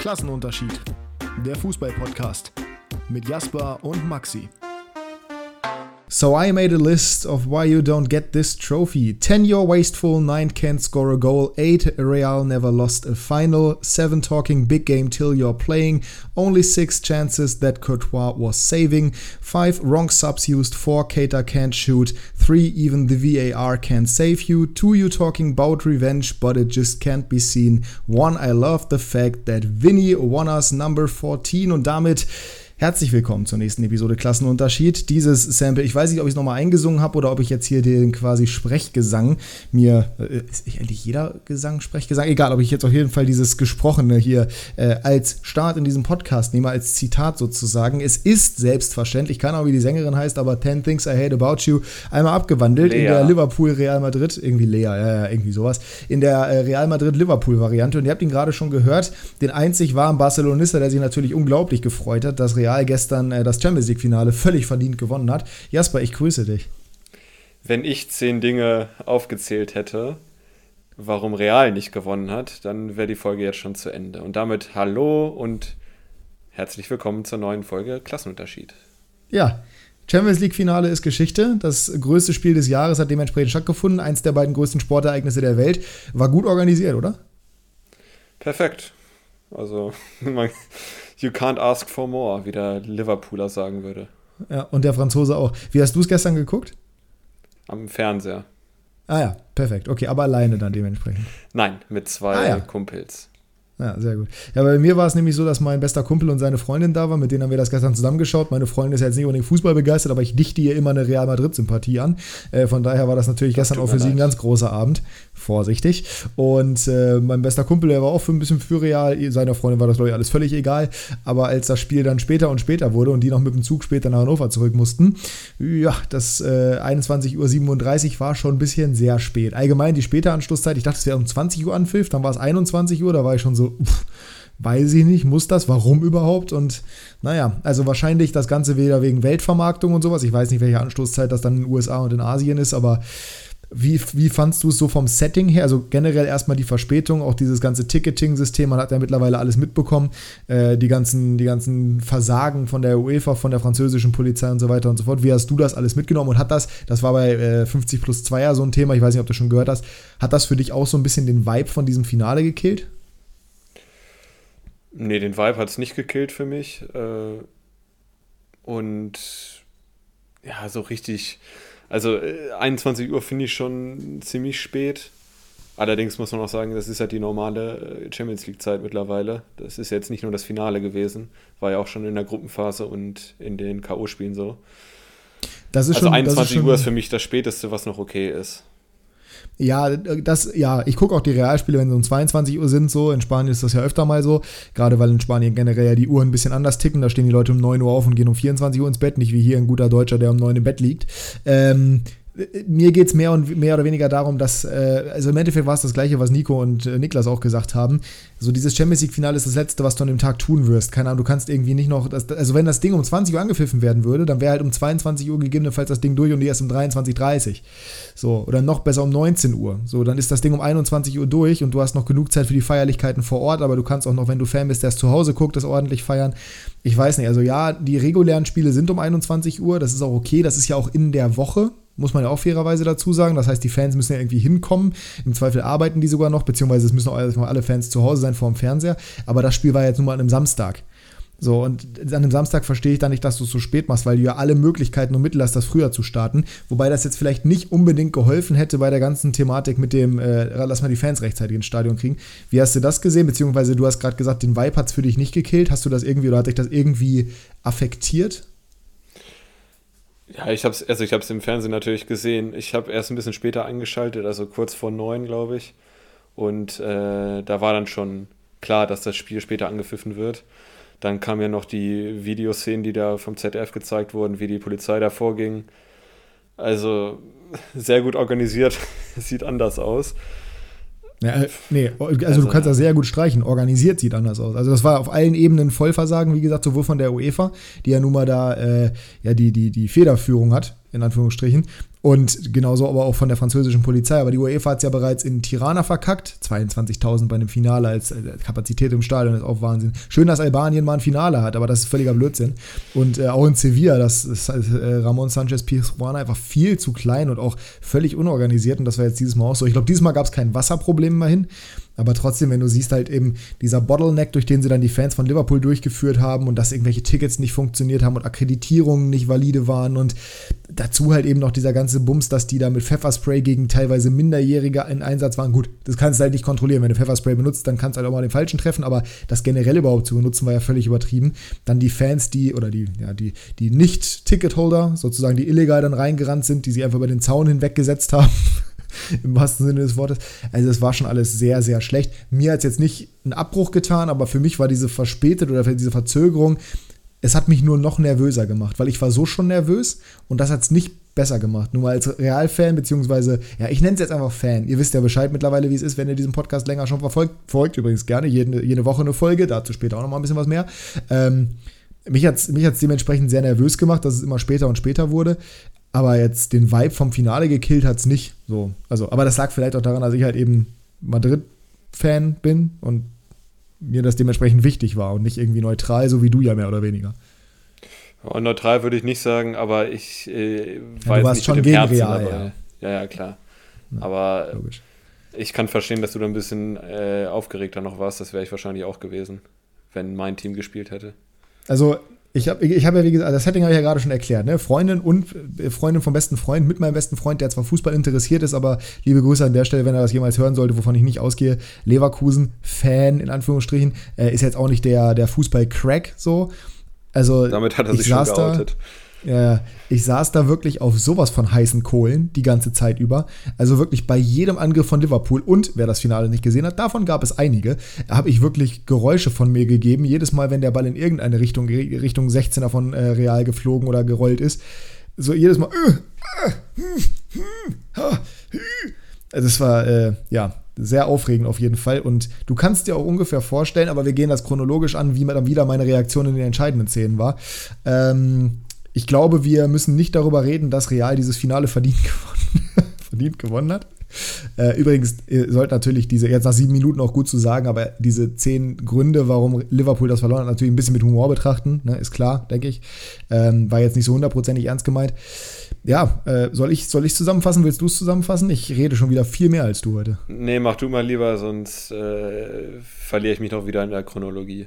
Klassenunterschied. Der Fußball-Podcast mit Jasper und Maxi. So I made a list of why you don't get this trophy. 10 you're wasteful, 9 can't score a goal, 8 Real never lost a final, 7 talking big game till you're playing, only 6 chances that Courtois was saving, 5 wrong subs used, 4 Cater can't shoot, 3 even the VAR can't save you, 2 you talking about revenge but it just can't be seen, 1 I love the fact that Vinny won us number 14 und damit Herzlich willkommen zur nächsten Episode Klassenunterschied. Dieses Sample, ich weiß nicht, ob ich es nochmal eingesungen habe oder ob ich jetzt hier den quasi Sprechgesang mir, äh, ist eigentlich jeder Gesang Sprechgesang? Egal, ob ich jetzt auf jeden Fall dieses Gesprochene hier äh, als Start in diesem Podcast nehme, als Zitat sozusagen. Es ist selbstverständlich, keine Ahnung, wie die Sängerin heißt, aber 10 Things I Hate About You einmal abgewandelt Lea. in der Liverpool Real Madrid, irgendwie Lea, ja, ja, irgendwie sowas, in der äh, Real Madrid Liverpool Variante. Und ihr habt ihn gerade schon gehört, den einzig wahren Barcelonista, der sich natürlich unglaublich gefreut hat, dass Real Real gestern äh, das Champions League-Finale völlig verdient gewonnen hat. Jasper, ich grüße dich. Wenn ich zehn Dinge aufgezählt hätte, warum Real nicht gewonnen hat, dann wäre die Folge jetzt schon zu Ende. Und damit hallo und herzlich willkommen zur neuen Folge Klassenunterschied. Ja, Champions League-Finale ist Geschichte. Das größte Spiel des Jahres hat dementsprechend stattgefunden. Eins der beiden größten Sportereignisse der Welt. War gut organisiert, oder? Perfekt. Also, You can't ask for more, wie der Liverpooler sagen würde. Ja, und der Franzose auch. Wie hast du es gestern geguckt? Am Fernseher. Ah ja, perfekt. Okay, aber alleine dann dementsprechend. Nein, mit zwei ah, ja. Kumpels. Ja, sehr gut. Ja, bei mir war es nämlich so, dass mein bester Kumpel und seine Freundin da waren, mit denen haben wir das gestern zusammengeschaut. Meine Freundin ist ja jetzt nicht unbedingt Fußball begeistert, aber ich dichte ihr immer eine Real Madrid-Sympathie an. Äh, von daher war das natürlich das gestern auch für sie ein ganz großer Abend. Vorsichtig. Und äh, mein bester Kumpel, der war auch für ein bisschen für Real. Seiner Freundin war das, glaube ich, alles völlig egal. Aber als das Spiel dann später und später wurde und die noch mit dem Zug später nach Hannover zurück mussten, ja, das äh, 21.37 Uhr war schon ein bisschen sehr spät. Allgemein die späte Anschlusszeit, ich dachte, es wäre um 20 Uhr Anpfiff, dann war es 21 Uhr, da war ich schon so, pff, weiß ich nicht, muss das, warum überhaupt? Und naja, also wahrscheinlich das Ganze wieder wegen Weltvermarktung und sowas. Ich weiß nicht, welche Anstoßzeit das dann in den USA und in Asien ist, aber wie, wie fandst du es so vom Setting her? Also generell erstmal die Verspätung, auch dieses ganze Ticketing-System, man hat ja mittlerweile alles mitbekommen, äh, die, ganzen, die ganzen Versagen von der UEFA, von der französischen Polizei und so weiter und so fort. Wie hast du das alles mitgenommen und hat das, das war bei äh, 50 plus 2 ja so ein Thema, ich weiß nicht, ob du schon gehört hast, hat das für dich auch so ein bisschen den Vibe von diesem Finale gekillt? Nee, den Vibe hat es nicht gekillt für mich. Äh, und ja, so richtig. Also 21 äh, Uhr finde ich schon ziemlich spät. Allerdings muss man auch sagen, das ist halt die normale äh, Champions League-Zeit mittlerweile. Das ist jetzt nicht nur das Finale gewesen, war ja auch schon in der Gruppenphase und in den K.O.-Spielen so. Also schon, 21 ist Uhr ist für mich das Späteste, was noch okay ist. Ja, das, ja, ich gucke auch die Realspiele, wenn sie um 22 Uhr sind, so. In Spanien ist das ja öfter mal so. Gerade weil in Spanien generell ja die Uhren ein bisschen anders ticken. Da stehen die Leute um 9 Uhr auf und gehen um 24 Uhr ins Bett, nicht wie hier ein guter Deutscher, der um 9 im Bett liegt. Ähm, mir geht es mehr und mehr oder weniger darum, dass, äh, also im Endeffekt war es das gleiche, was Nico und äh, Niklas auch gesagt haben. So, dieses Champions League-Finale ist das Letzte, was du an dem Tag tun wirst. Keine Ahnung, du kannst irgendwie nicht noch, das, also wenn das Ding um 20 Uhr angepfiffen werden würde, dann wäre halt um 22 Uhr gegebenenfalls das Ding durch und die erst um 23.30 Uhr. So, oder noch besser um 19 Uhr. So, dann ist das Ding um 21 Uhr durch und du hast noch genug Zeit für die Feierlichkeiten vor Ort, aber du kannst auch noch, wenn du Fan bist, der es zu Hause guckt, das ordentlich feiern. Ich weiß nicht, also ja, die regulären Spiele sind um 21 Uhr, das ist auch okay, das ist ja auch in der Woche muss man ja auch fairerweise dazu sagen. Das heißt, die Fans müssen ja irgendwie hinkommen. Im Zweifel arbeiten die sogar noch, beziehungsweise es müssen auch alle Fans zu Hause sein vor dem Fernseher. Aber das Spiel war jetzt nun mal an einem Samstag. So, und an einem Samstag verstehe ich dann nicht, dass du es so spät machst, weil du ja alle Möglichkeiten und Mittel hast, das früher zu starten. Wobei das jetzt vielleicht nicht unbedingt geholfen hätte bei der ganzen Thematik mit dem, äh, lass mal die Fans rechtzeitig ins Stadion kriegen. Wie hast du das gesehen? Beziehungsweise du hast gerade gesagt, den Vibe hat es für dich nicht gekillt. Hast du das irgendwie oder hat dich das irgendwie affektiert? Ja, ich habe es also ich habe im Fernsehen natürlich gesehen. Ich habe erst ein bisschen später eingeschaltet, also kurz vor neun, glaube ich. Und äh, da war dann schon klar, dass das Spiel später angepfiffen wird. Dann kamen ja noch die Videoszenen, die da vom ZDF gezeigt wurden, wie die Polizei da vorging. Also sehr gut organisiert, sieht anders aus. Ja, äh, nee, also, also, du kannst das sehr gut streichen. Organisiert sieht anders aus. Also das war auf allen Ebenen Vollversagen, wie gesagt, sowohl von der UEFA, die ja nun mal da äh, ja die, die, die Federführung hat in Anführungsstrichen. Und genauso aber auch von der französischen Polizei. Aber die UEFA hat es ja bereits in Tirana verkackt. 22.000 bei einem Finale als, als, Kapazität im Stadion ist auch Wahnsinn. Schön, dass Albanien mal ein Finale hat, aber das ist völliger Blödsinn. Und äh, auch in Sevilla, das ist äh, Ramon Sanchez Pizjuan einfach viel zu klein und auch völlig unorganisiert. Und das war jetzt dieses Mal auch so. Ich glaube, dieses Mal gab es kein Wasserproblem immerhin. Aber trotzdem, wenn du siehst halt eben dieser Bottleneck, durch den sie dann die Fans von Liverpool durchgeführt haben und dass irgendwelche Tickets nicht funktioniert haben und Akkreditierungen nicht valide waren und dazu halt eben noch dieser ganze Bums, dass die da mit Pfefferspray gegen teilweise Minderjährige in Einsatz waren. Gut, das kannst du halt nicht kontrollieren. Wenn du Pfefferspray benutzt, dann kannst du halt auch mal den Falschen treffen, aber das generell überhaupt zu benutzen, war ja völlig übertrieben. Dann die Fans, die, oder die, ja, die, die Nicht-Ticketholder, sozusagen die illegal dann reingerannt sind, die sie einfach über den Zaun hinweggesetzt haben. im wahrsten Sinne des Wortes. Also es war schon alles sehr, sehr schlecht. Mir hat es jetzt nicht einen Abbruch getan, aber für mich war diese verspätet oder diese Verzögerung, es hat mich nur noch nervöser gemacht, weil ich war so schon nervös und das hat es nicht besser gemacht. Nur als Realfan, beziehungsweise, ja, ich nenne es jetzt einfach Fan. Ihr wisst ja Bescheid mittlerweile, wie es ist, wenn ihr diesen Podcast länger schon verfolgt. Folgt übrigens gerne jede, jede Woche eine Folge, dazu später auch noch mal ein bisschen was mehr. Ähm, mich hat es mich hat's dementsprechend sehr nervös gemacht, dass es immer später und später wurde. Aber jetzt den Vibe vom Finale gekillt hat es nicht. So. Also, aber das lag vielleicht auch daran, dass ich halt eben Madrid-Fan bin und mir das dementsprechend wichtig war und nicht irgendwie neutral, so wie du ja mehr oder weniger. Und neutral würde ich nicht sagen, aber ich äh, weiß ja, du warst nicht schon gegen Herzen, Real, aber, ja. ja. ja, klar. Ja, aber logisch. ich kann verstehen, dass du da ein bisschen äh, aufgeregter noch warst. Das wäre ich wahrscheinlich auch gewesen, wenn mein Team gespielt hätte. Also ich habe ich hab ja, wie gesagt, das Setting habe ich ja gerade schon erklärt, ne? Freundin und äh, Freundin vom besten Freund mit meinem besten Freund, der zwar Fußball interessiert ist, aber liebe Grüße an der Stelle, wenn er das jemals hören sollte, wovon ich nicht ausgehe. Leverkusen-Fan, in Anführungsstrichen, äh, ist jetzt auch nicht der, der Fußball-Crack so. Also, Damit hat er sich schon geoutet. Da, ja, ich saß da wirklich auf sowas von heißen Kohlen die ganze Zeit über. Also wirklich bei jedem Angriff von Liverpool und wer das Finale nicht gesehen hat, davon gab es einige, habe ich wirklich Geräusche von mir gegeben. Jedes Mal, wenn der Ball in irgendeine Richtung, Richtung 16er von äh, Real geflogen oder gerollt ist. So jedes Mal. Äh, äh, hm, hm, also es war, äh, ja, sehr aufregend auf jeden Fall. Und du kannst dir auch ungefähr vorstellen, aber wir gehen das chronologisch an, wie dann wieder meine Reaktion in den entscheidenden Szenen war. Ähm, ich glaube, wir müssen nicht darüber reden, dass Real dieses Finale verdient gewonnen, verdient gewonnen hat. Äh, übrigens ihr sollt natürlich diese, jetzt nach sieben Minuten auch gut zu sagen, aber diese zehn Gründe, warum Liverpool das verloren hat, natürlich ein bisschen mit Humor betrachten, ne, ist klar, denke ich. Ähm, war jetzt nicht so hundertprozentig ernst gemeint. Ja, äh, soll ich soll ich zusammenfassen? Willst du es zusammenfassen? Ich rede schon wieder viel mehr als du heute. Nee, mach du mal lieber, sonst äh, verliere ich mich doch wieder in der Chronologie.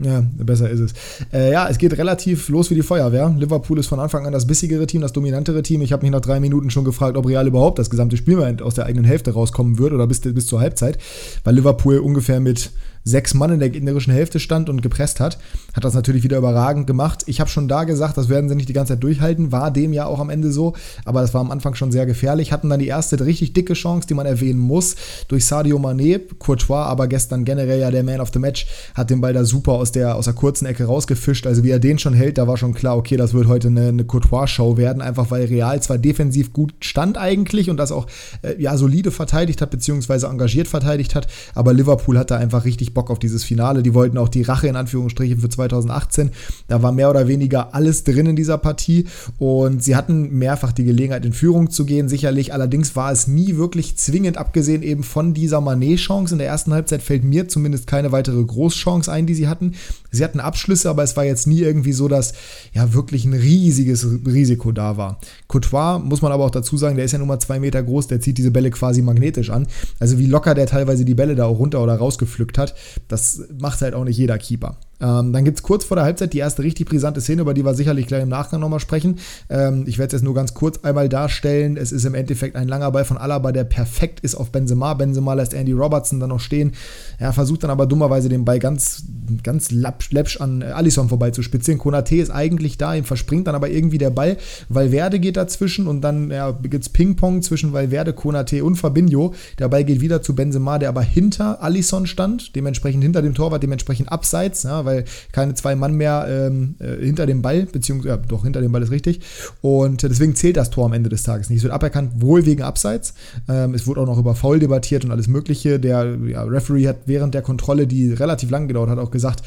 Ja, besser ist es. Äh, ja, es geht relativ los wie die Feuerwehr. Liverpool ist von Anfang an das bissigere Team, das dominantere Team. Ich habe mich nach drei Minuten schon gefragt, ob Real überhaupt das gesamte Spiel aus der eigenen Hälfte rauskommen wird oder bis, bis zur Halbzeit, weil Liverpool ungefähr mit sechs Mann in der gegnerischen Hälfte stand und gepresst hat. Hat das natürlich wieder überragend gemacht. Ich habe schon da gesagt, das werden sie nicht die ganze Zeit durchhalten. War dem ja auch am Ende so. Aber das war am Anfang schon sehr gefährlich. Hatten dann die erste richtig dicke Chance, die man erwähnen muss, durch Sadio Mané. Courtois, aber gestern generell ja der Man of the Match, hat den Ball da super aus der, aus der kurzen Ecke rausgefischt. Also wie er den schon hält, da war schon klar, okay, das wird heute eine, eine Courtois-Show werden. Einfach weil Real zwar defensiv gut stand eigentlich und das auch äh, ja, solide verteidigt hat, beziehungsweise engagiert verteidigt hat. Aber Liverpool hat da einfach richtig Bock auf dieses Finale. Die wollten auch die Rache in Anführungsstrichen für 2018. Da war mehr oder weniger alles drin in dieser Partie und sie hatten mehrfach die Gelegenheit, in Führung zu gehen, sicherlich. Allerdings war es nie wirklich zwingend, abgesehen eben von dieser Manet-Chance. In der ersten Halbzeit fällt mir zumindest keine weitere Großchance ein, die sie hatten. Sie hatten Abschlüsse, aber es war jetzt nie irgendwie so, dass ja wirklich ein riesiges Risiko da war. Courtois, muss man aber auch dazu sagen, der ist ja nur mal zwei Meter groß, der zieht diese Bälle quasi magnetisch an. Also wie locker der teilweise die Bälle da auch runter oder rausgepflückt hat, das macht halt auch nicht jeder Keeper. Ähm, dann gibt es kurz vor der Halbzeit die erste richtig brisante Szene, über die wir sicherlich gleich im Nachgang nochmal sprechen. Ähm, ich werde es jetzt nur ganz kurz einmal darstellen. Es ist im Endeffekt ein langer Ball von Alaba, der perfekt ist auf Benzema. Benzema lässt Andy Robertson dann noch stehen. Er versucht dann aber dummerweise den Ball ganz, ganz läppsch an Alisson vorbeizuspitzeln. Konate ist eigentlich da, ihm verspringt dann aber irgendwie der Ball. Valverde geht dazwischen und dann ja, gibt es Ping-Pong zwischen Valverde, Konate und Fabinho. Der Ball geht wieder zu Benzema, der aber hinter Alisson stand, dementsprechend hinter dem Torwart, dementsprechend abseits, ja, weil keine zwei Mann mehr ähm, äh, hinter dem Ball, beziehungsweise, ja, doch, hinter dem Ball ist richtig. Und deswegen zählt das Tor am Ende des Tages nicht. Es wird aberkannt, wohl wegen Abseits. Ähm, es wurde auch noch über Foul debattiert und alles Mögliche. Der ja, Referee hat während der Kontrolle, die relativ lang gedauert hat, auch gesagt,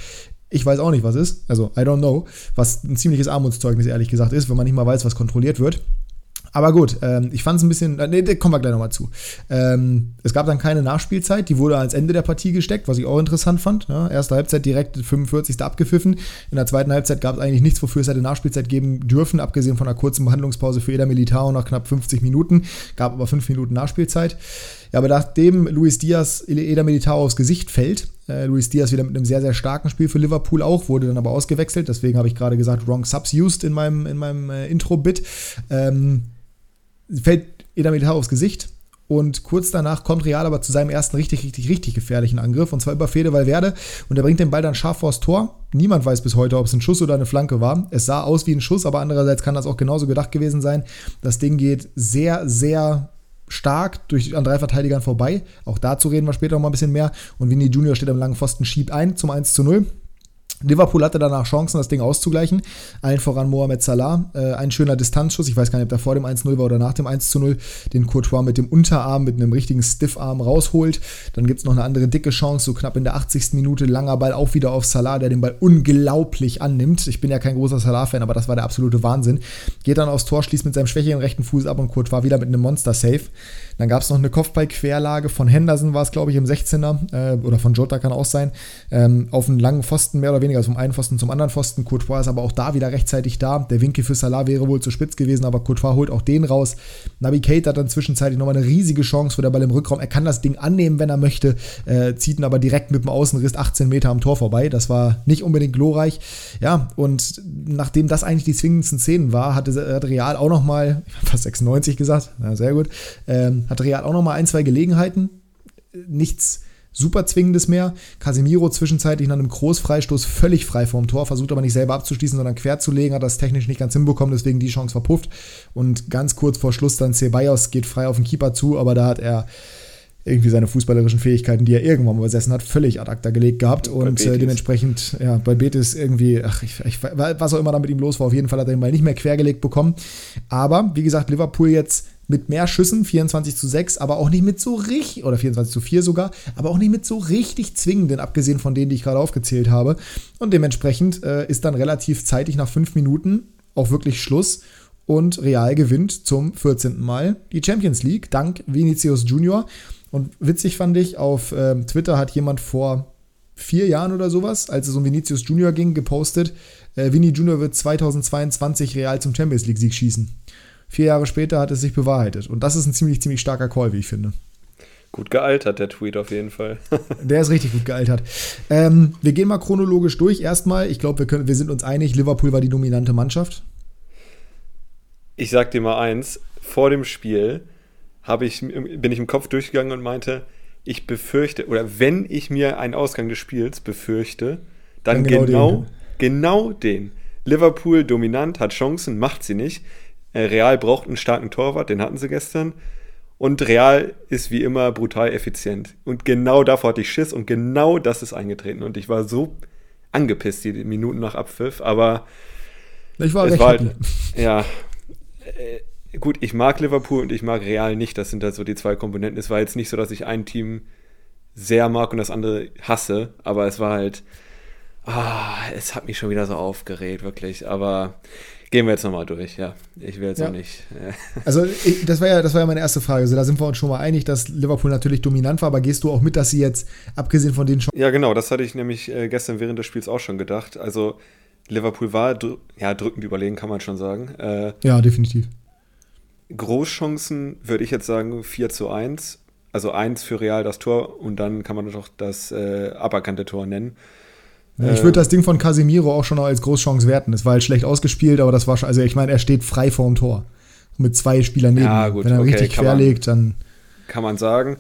ich weiß auch nicht, was ist. Also, I don't know. Was ein ziemliches Armutszeugnis, ehrlich gesagt, ist, wenn man nicht mal weiß, was kontrolliert wird. Aber gut, ähm, ich fand es ein bisschen, äh, nee, kommen wir gleich nochmal zu. Ähm, es gab dann keine Nachspielzeit, die wurde ans Ende der Partie gesteckt, was ich auch interessant fand. Ja, erste Halbzeit direkt 45. abgepfiffen. In der zweiten Halbzeit gab es eigentlich nichts, wofür es hätte Nachspielzeit geben dürfen, abgesehen von einer kurzen Behandlungspause für Eder Militao nach knapp 50 Minuten. Gab aber 5 Minuten Nachspielzeit. Ja, aber nachdem Luis Diaz Eder Militao aufs Gesicht fällt, äh, Luis Diaz wieder mit einem sehr, sehr starken Spiel für Liverpool auch, wurde dann aber ausgewechselt. Deswegen habe ich gerade gesagt, wrong subs used in meinem, in meinem äh, Intro-Bit. Ähm, fällt Eder Militao aufs Gesicht. Und kurz danach kommt Real aber zu seinem ersten richtig, richtig, richtig gefährlichen Angriff. Und zwar über Fede Valverde. Und er bringt den Ball dann scharf vors Tor. Niemand weiß bis heute, ob es ein Schuss oder eine Flanke war. Es sah aus wie ein Schuss, aber andererseits kann das auch genauso gedacht gewesen sein. Das Ding geht sehr, sehr stark durch, an drei Verteidigern vorbei. Auch dazu reden wir später noch mal ein bisschen mehr. Und Vinny Junior steht am langen Pfosten, schiebt ein zum 1 zu 0. Liverpool hatte danach Chancen, das Ding auszugleichen. Allen voran Mohamed Salah. Äh, ein schöner Distanzschuss. Ich weiß gar nicht, ob der vor dem 1-0 war oder nach dem 1-0. Den Courtois mit dem Unterarm, mit einem richtigen Stiffarm rausholt. Dann gibt es noch eine andere dicke Chance, so knapp in der 80. Minute. Langer Ball auch wieder auf Salah, der den Ball unglaublich annimmt. Ich bin ja kein großer Salah-Fan, aber das war der absolute Wahnsinn. Geht dann aufs Tor, schließt mit seinem schwächeren rechten Fuß ab und Courtois wieder mit einem Monster-Safe. Dann gab es noch eine Kopfball-Querlage von Henderson, war es glaube ich im 16er. Äh, oder von Jota kann auch sein. Ähm, auf einen langen Pfosten mehr oder weniger also vom einen Pfosten zum anderen Pfosten. Courtois ist aber auch da wieder rechtzeitig da. Der Winkel für Salah wäre wohl zu spitz gewesen, aber Courtois holt auch den raus. Nabi Kate hat dann zwischenzeitlich nochmal eine riesige Chance, wo der Ball im Rückraum, er kann das Ding annehmen, wenn er möchte, äh, zieht ihn aber direkt mit dem Außenriss 18 Meter am Tor vorbei. Das war nicht unbedingt glorreich. Ja, und nachdem das eigentlich die zwingendsten Szenen war, hatte hat Real auch nochmal, fast 96 gesagt, ja, sehr gut, ähm, hat Real auch nochmal ein, zwei Gelegenheiten. Nichts super zwingendes mehr. Casemiro zwischenzeitlich nach einem Großfreistoß völlig frei vorm Tor, versucht aber nicht selber abzuschließen, sondern quer zu legen, hat das technisch nicht ganz hinbekommen, deswegen die Chance verpufft. Und ganz kurz vor Schluss dann Ceballos geht frei auf den Keeper zu, aber da hat er irgendwie seine fußballerischen Fähigkeiten, die er irgendwann mal besessen hat, völlig ad acta gelegt gehabt und äh, dementsprechend, ja, bei Betis irgendwie, ach, ich, ich, was auch immer da mit ihm los war, auf jeden Fall hat er den Ball nicht mehr quergelegt bekommen. Aber, wie gesagt, Liverpool jetzt mit mehr Schüssen, 24 zu 6, aber auch nicht mit so richtig, oder 24 zu 4 sogar, aber auch nicht mit so richtig zwingenden, abgesehen von denen, die ich gerade aufgezählt habe. Und dementsprechend äh, ist dann relativ zeitig nach 5 Minuten auch wirklich Schluss und Real gewinnt zum 14. Mal die Champions League, dank Vinicius Junior. Und witzig fand ich, auf äh, Twitter hat jemand vor vier Jahren oder sowas, als es um Vinicius Junior ging, gepostet, äh, Vini Junior wird 2022 Real zum Champions League-Sieg schießen. Vier Jahre später hat es sich bewahrheitet. Und das ist ein ziemlich, ziemlich starker Call, wie ich finde. Gut gealtert, der Tweet auf jeden Fall. der ist richtig gut gealtert. Ähm, wir gehen mal chronologisch durch. Erstmal, ich glaube, wir, wir sind uns einig, Liverpool war die dominante Mannschaft. Ich sag dir mal eins, vor dem Spiel ich, bin ich im Kopf durchgegangen und meinte, ich befürchte, oder wenn ich mir einen Ausgang des Spiels befürchte, dann, dann genau, genau, den. genau den. Liverpool dominant, hat Chancen, macht sie nicht. Äh, Real braucht einen starken Torwart, den hatten sie gestern. Und Real ist wie immer brutal effizient. Und genau davor hatte ich Schiss und genau das ist eingetreten. Und ich war so angepisst, die Minuten nach Abpfiff, aber ich war recht war halt, Ja, äh, gut, ich mag Liverpool und ich mag Real nicht. Das sind halt so die zwei Komponenten. Es war jetzt nicht so, dass ich ein Team sehr mag und das andere hasse, aber es war halt, ah, es hat mich schon wieder so aufgeregt, wirklich. Aber Gehen wir jetzt nochmal durch, ja. Ich will jetzt ja. auch nicht. Äh. Also, ich, das, war ja, das war ja meine erste Frage. Also, da sind wir uns schon mal einig, dass Liverpool natürlich dominant war, aber gehst du auch mit, dass sie jetzt, abgesehen von den Ja, genau, das hatte ich nämlich äh, gestern während des Spiels auch schon gedacht. Also, Liverpool war dr ja, drückend überlegen, kann man schon sagen. Äh, ja, definitiv. Großchancen würde ich jetzt sagen 4 zu 1. Also 1 für Real das Tor und dann kann man doch das äh, aberkannte Tor nennen. Ich würde das Ding von Casimiro auch schon als Großchance werten. Es war halt schlecht ausgespielt, aber das war schon, also ich meine, er steht frei vorm Tor. Mit zwei Spielern neben. Ja, gut, Wenn er okay, richtig querlegt, dann. Kann man sagen.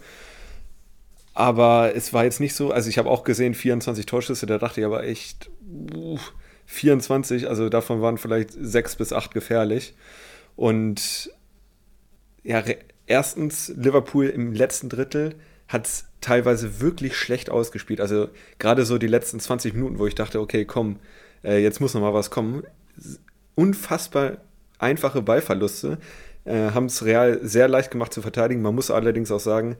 Aber es war jetzt nicht so, also ich habe auch gesehen, 24 Torschüsse, da dachte ich aber echt, uh, 24, also davon waren vielleicht sechs bis acht gefährlich. Und ja, erstens Liverpool im letzten Drittel hat es teilweise wirklich schlecht ausgespielt. Also gerade so die letzten 20 Minuten, wo ich dachte, okay, komm, äh, jetzt muss noch mal was kommen. Unfassbar einfache Ballverluste äh, haben es Real sehr leicht gemacht zu verteidigen. Man muss allerdings auch sagen,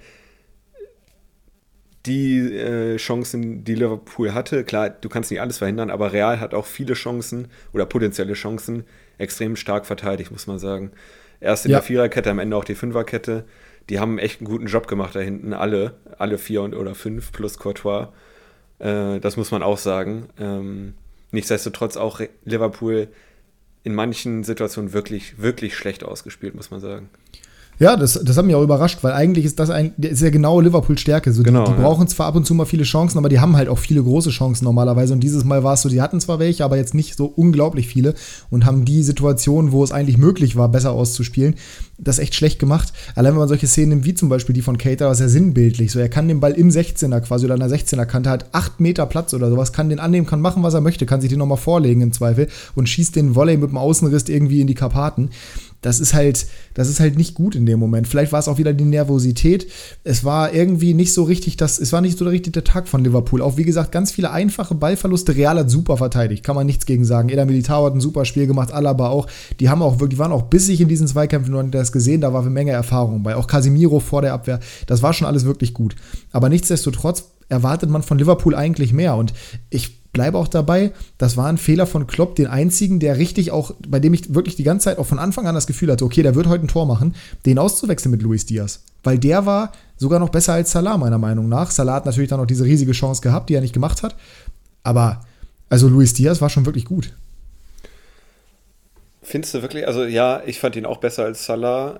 die äh, Chancen, die Liverpool hatte, klar, du kannst nicht alles verhindern, aber Real hat auch viele Chancen oder potenzielle Chancen extrem stark verteidigt, muss man sagen. Erst in ja. der Viererkette, am Ende auch die Fünferkette. Die haben echt einen guten Job gemacht da hinten, alle. Alle vier und, oder fünf plus Courtois. Äh, das muss man auch sagen. Ähm, nichtsdestotrotz auch Liverpool in manchen Situationen wirklich, wirklich schlecht ausgespielt, muss man sagen. Ja, das, das hat mich auch überrascht, weil eigentlich ist das ein, ist ja genau Liverpools Stärke. So, genau, die, die ja. brauchen zwar ab und zu mal viele Chancen, aber die haben halt auch viele große Chancen normalerweise. Und dieses Mal war es so, die hatten zwar welche, aber jetzt nicht so unglaublich viele und haben die Situation, wo es eigentlich möglich war, besser auszuspielen, das echt schlecht gemacht. Allein wenn man solche Szenen nimmt, wie zum Beispiel die von Cater, was ja sinnbildlich. So, er kann den Ball im 16er quasi oder an der 16er Kante hat 8 Meter Platz oder sowas, kann den annehmen, kann machen, was er möchte, kann sich den nochmal vorlegen im Zweifel und schießt den Volley mit dem Außenriss irgendwie in die Karpaten das ist halt, das ist halt nicht gut in dem Moment. Vielleicht war es auch wieder die Nervosität. Es war irgendwie nicht so richtig, das, es war nicht so richtig der Tag von Liverpool. Auch wie gesagt, ganz viele einfache Ballverluste. Real hat super verteidigt, kann man nichts gegen sagen. Eder Militao hat ein super Spiel gemacht, Alaba auch. Die haben auch wirklich, waren auch bissig in diesen Zweikämpfen und das gesehen, da war eine Menge Erfahrung bei. Auch Casimiro vor der Abwehr, das war schon alles wirklich gut. Aber nichtsdestotrotz erwartet man von Liverpool eigentlich mehr. Und ich bleibe auch dabei, das war ein Fehler von Klopp, den einzigen, der richtig auch, bei dem ich wirklich die ganze Zeit auch von Anfang an das Gefühl hatte, okay, der wird heute ein Tor machen, den auszuwechseln mit Luis Diaz. Weil der war sogar noch besser als Salah, meiner Meinung nach. Salah hat natürlich dann noch diese riesige Chance gehabt, die er nicht gemacht hat. Aber, also Luis Diaz war schon wirklich gut. Findest du wirklich? Also ja, ich fand ihn auch besser als Salah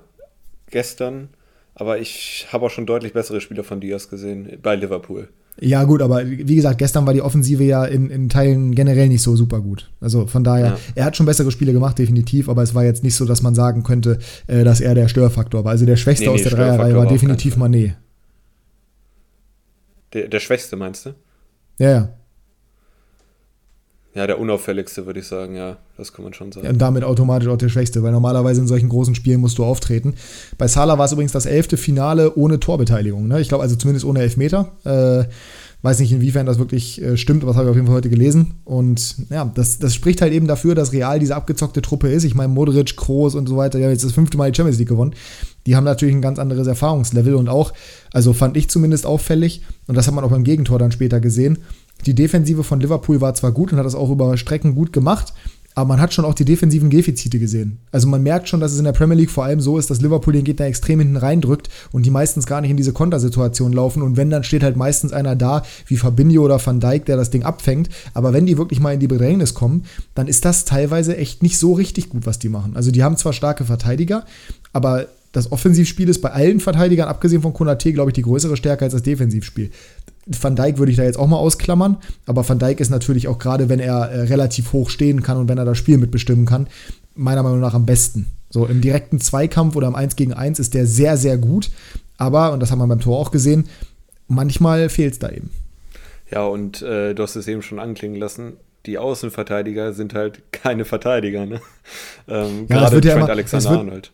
gestern, aber ich habe auch schon deutlich bessere Spieler von Diaz gesehen bei Liverpool. Ja, gut, aber wie gesagt, gestern war die Offensive ja in, in Teilen generell nicht so super gut. Also von daher, ja. er hat schon bessere Spiele gemacht, definitiv, aber es war jetzt nicht so, dass man sagen könnte, äh, dass er der Störfaktor war. Also der Schwächste nee, nee, aus der Dreierreihe war definitiv Mané. Der, der Schwächste, meinst du? Ja, ja. Ja, der unauffälligste, würde ich sagen, ja, das kann man schon sagen. Ja, und damit automatisch auch der Schwächste, weil normalerweise in solchen großen Spielen musst du auftreten. Bei Salah war es übrigens das elfte Finale ohne Torbeteiligung. Ne? Ich glaube also zumindest ohne Elfmeter. Äh, weiß nicht, inwiefern das wirklich äh, stimmt, aber das habe ich auf jeden Fall heute gelesen. Und ja, das, das spricht halt eben dafür, dass Real diese abgezockte Truppe ist. Ich meine, Modric, Kroos und so weiter, die haben jetzt das fünfte Mal die Champions League gewonnen. Die haben natürlich ein ganz anderes Erfahrungslevel und auch, also fand ich zumindest auffällig, und das hat man auch beim Gegentor dann später gesehen, die Defensive von Liverpool war zwar gut und hat das auch über Strecken gut gemacht, aber man hat schon auch die defensiven Defizite gesehen. Also man merkt schon, dass es in der Premier League vor allem so ist, dass Liverpool den Gegner extrem hinten reindrückt und die meistens gar nicht in diese Kontersituation laufen. Und wenn, dann steht halt meistens einer da, wie Fabinho oder Van Dijk, der das Ding abfängt. Aber wenn die wirklich mal in die Bedrängnis kommen, dann ist das teilweise echt nicht so richtig gut, was die machen. Also die haben zwar starke Verteidiger, aber das Offensivspiel ist bei allen Verteidigern, abgesehen von Konate, glaube ich, die größere Stärke als das Defensivspiel. Van Dijk würde ich da jetzt auch mal ausklammern, aber Van Dijk ist natürlich auch gerade, wenn er äh, relativ hoch stehen kann und wenn er das Spiel mitbestimmen kann, meiner Meinung nach am besten. So im direkten Zweikampf oder im 1 gegen 1 ist der sehr, sehr gut, aber, und das haben wir beim Tor auch gesehen, manchmal fehlt es da eben. Ja, und äh, du hast es eben schon anklingen lassen, die Außenverteidiger sind halt keine Verteidiger, ne? Ähm, ja, gerade Trent ja Alexander-Arnold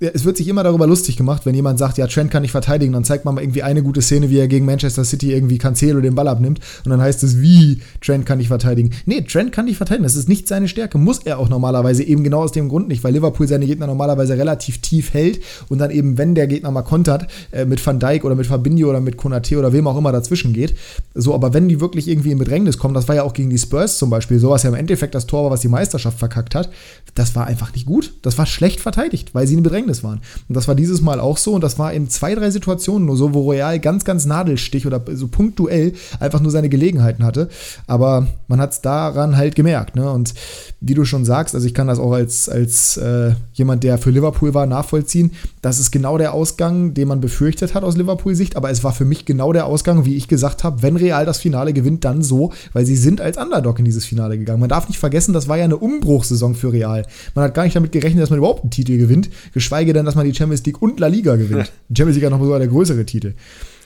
es wird sich immer darüber lustig gemacht, wenn jemand sagt, ja, Trent kann nicht verteidigen, dann zeigt man mal irgendwie eine gute Szene, wie er gegen Manchester City irgendwie Cancelo den Ball abnimmt und dann heißt es, wie, Trent kann nicht verteidigen. Nee, Trent kann nicht verteidigen, das ist nicht seine Stärke, muss er auch normalerweise eben genau aus dem Grund nicht, weil Liverpool seine Gegner normalerweise relativ tief hält und dann eben, wenn der Gegner mal kontert, äh, mit Van Dijk oder mit Fabinho oder mit Konate oder wem auch immer dazwischen geht, so, aber wenn die wirklich irgendwie in Bedrängnis kommen, das war ja auch gegen die Spurs zum Beispiel, so was ja im Endeffekt das Tor war, was die Meisterschaft verkackt hat, das war einfach nicht gut, das war schlecht verteidigt, weil sie in Bedrängnis Bedrängnis waren. Und das war dieses Mal auch so. Und das war in zwei, drei Situationen nur so, wo Royal ganz, ganz Nadelstich oder so punktuell einfach nur seine Gelegenheiten hatte. Aber man hat es daran halt gemerkt. Ne? Und wie du schon sagst, also ich kann das auch als, als äh, jemand, der für Liverpool war, nachvollziehen. Das ist genau der Ausgang, den man befürchtet hat aus Liverpool-Sicht. Aber es war für mich genau der Ausgang, wie ich gesagt habe, wenn Real das Finale gewinnt, dann so, weil sie sind als Underdog in dieses Finale gegangen. Man darf nicht vergessen, das war ja eine Umbruchssaison für Real. Man hat gar nicht damit gerechnet, dass man überhaupt einen Titel gewinnt, geschweige denn, dass man die Champions League und La Liga gewinnt. Die Champions League hat noch sogar der größere Titel.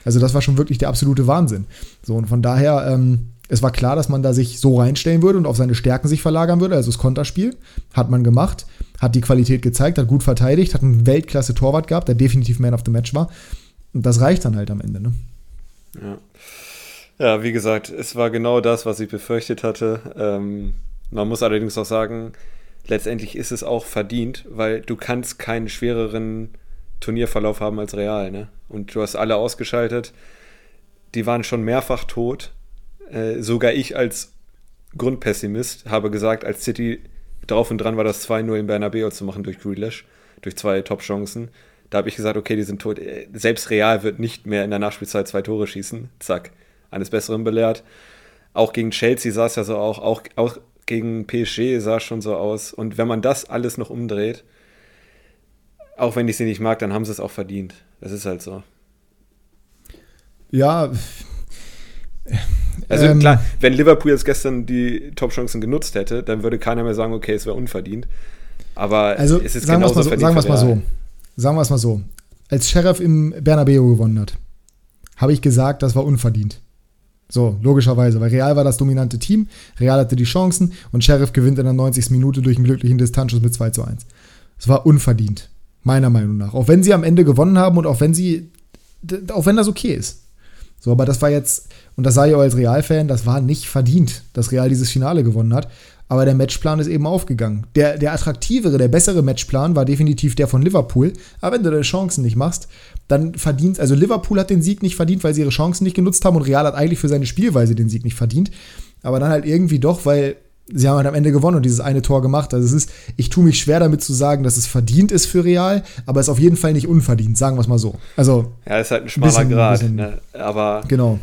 Also das war schon wirklich der absolute Wahnsinn. So, und von daher, ähm, es war klar, dass man da sich so reinstellen würde und auf seine Stärken sich verlagern würde, also das Konterspiel. Hat man gemacht, hat die Qualität gezeigt, hat gut verteidigt, hat einen Weltklasse-Torwart gehabt, der definitiv Man of the Match war. Und das reicht dann halt am Ende, ne? Ja. Ja, wie gesagt, es war genau das, was ich befürchtet hatte. Ähm, man muss allerdings auch sagen, letztendlich ist es auch verdient, weil du kannst keinen schwereren Turnierverlauf haben als Real, ne? Und du hast alle ausgeschaltet. Die waren schon mehrfach tot. Äh, sogar ich als Grundpessimist habe gesagt, als City drauf und dran war, das 2-0 in Bernabeu zu machen durch Grealish. durch zwei Top-Chancen. Da habe ich gesagt, okay, die sind tot. Selbst Real wird nicht mehr in der Nachspielzeit zwei Tore schießen. Zack, eines Besseren belehrt. Auch gegen Chelsea sah es ja so auch, auch, auch gegen PSG sah schon so aus. Und wenn man das alles noch umdreht, auch wenn ich sie nicht mag, dann haben sie es auch verdient. Das ist halt so. Ja. Also ähm, klar, wenn Liverpool jetzt gestern die Top-Chancen genutzt hätte, dann würde keiner mehr sagen, okay, es wäre unverdient. Aber also, es ist sagen genauso so, Sagen wir es mal so. Sagen wir es mal so. Als Sheriff im Bernabeu gewonnen hat, habe ich gesagt, das war unverdient. So, logischerweise, weil Real war das dominante Team, Real hatte die Chancen und Sheriff gewinnt in der 90. Minute durch einen glücklichen Distanzschuss mit 2 zu 1. Es war unverdient, meiner Meinung nach. Auch wenn sie am Ende gewonnen haben und auch wenn sie, auch wenn das okay ist. So, aber das war jetzt, und das sage ich auch als Real-Fan, das war nicht verdient, dass Real dieses Finale gewonnen hat. Aber der Matchplan ist eben aufgegangen. Der, der attraktivere, der bessere Matchplan war definitiv der von Liverpool. Aber wenn du deine Chancen nicht machst, dann verdient, also Liverpool hat den Sieg nicht verdient, weil sie ihre Chancen nicht genutzt haben und Real hat eigentlich für seine Spielweise den Sieg nicht verdient. Aber dann halt irgendwie doch, weil sie haben halt am Ende gewonnen und dieses eine Tor gemacht. Also es ist, ich tue mich schwer damit zu sagen, dass es verdient ist für Real, aber es ist auf jeden Fall nicht unverdient, sagen wir es mal so. Also. Ja, ist halt ein schmaler bisschen, Grad, bisschen, ne? aber. Genau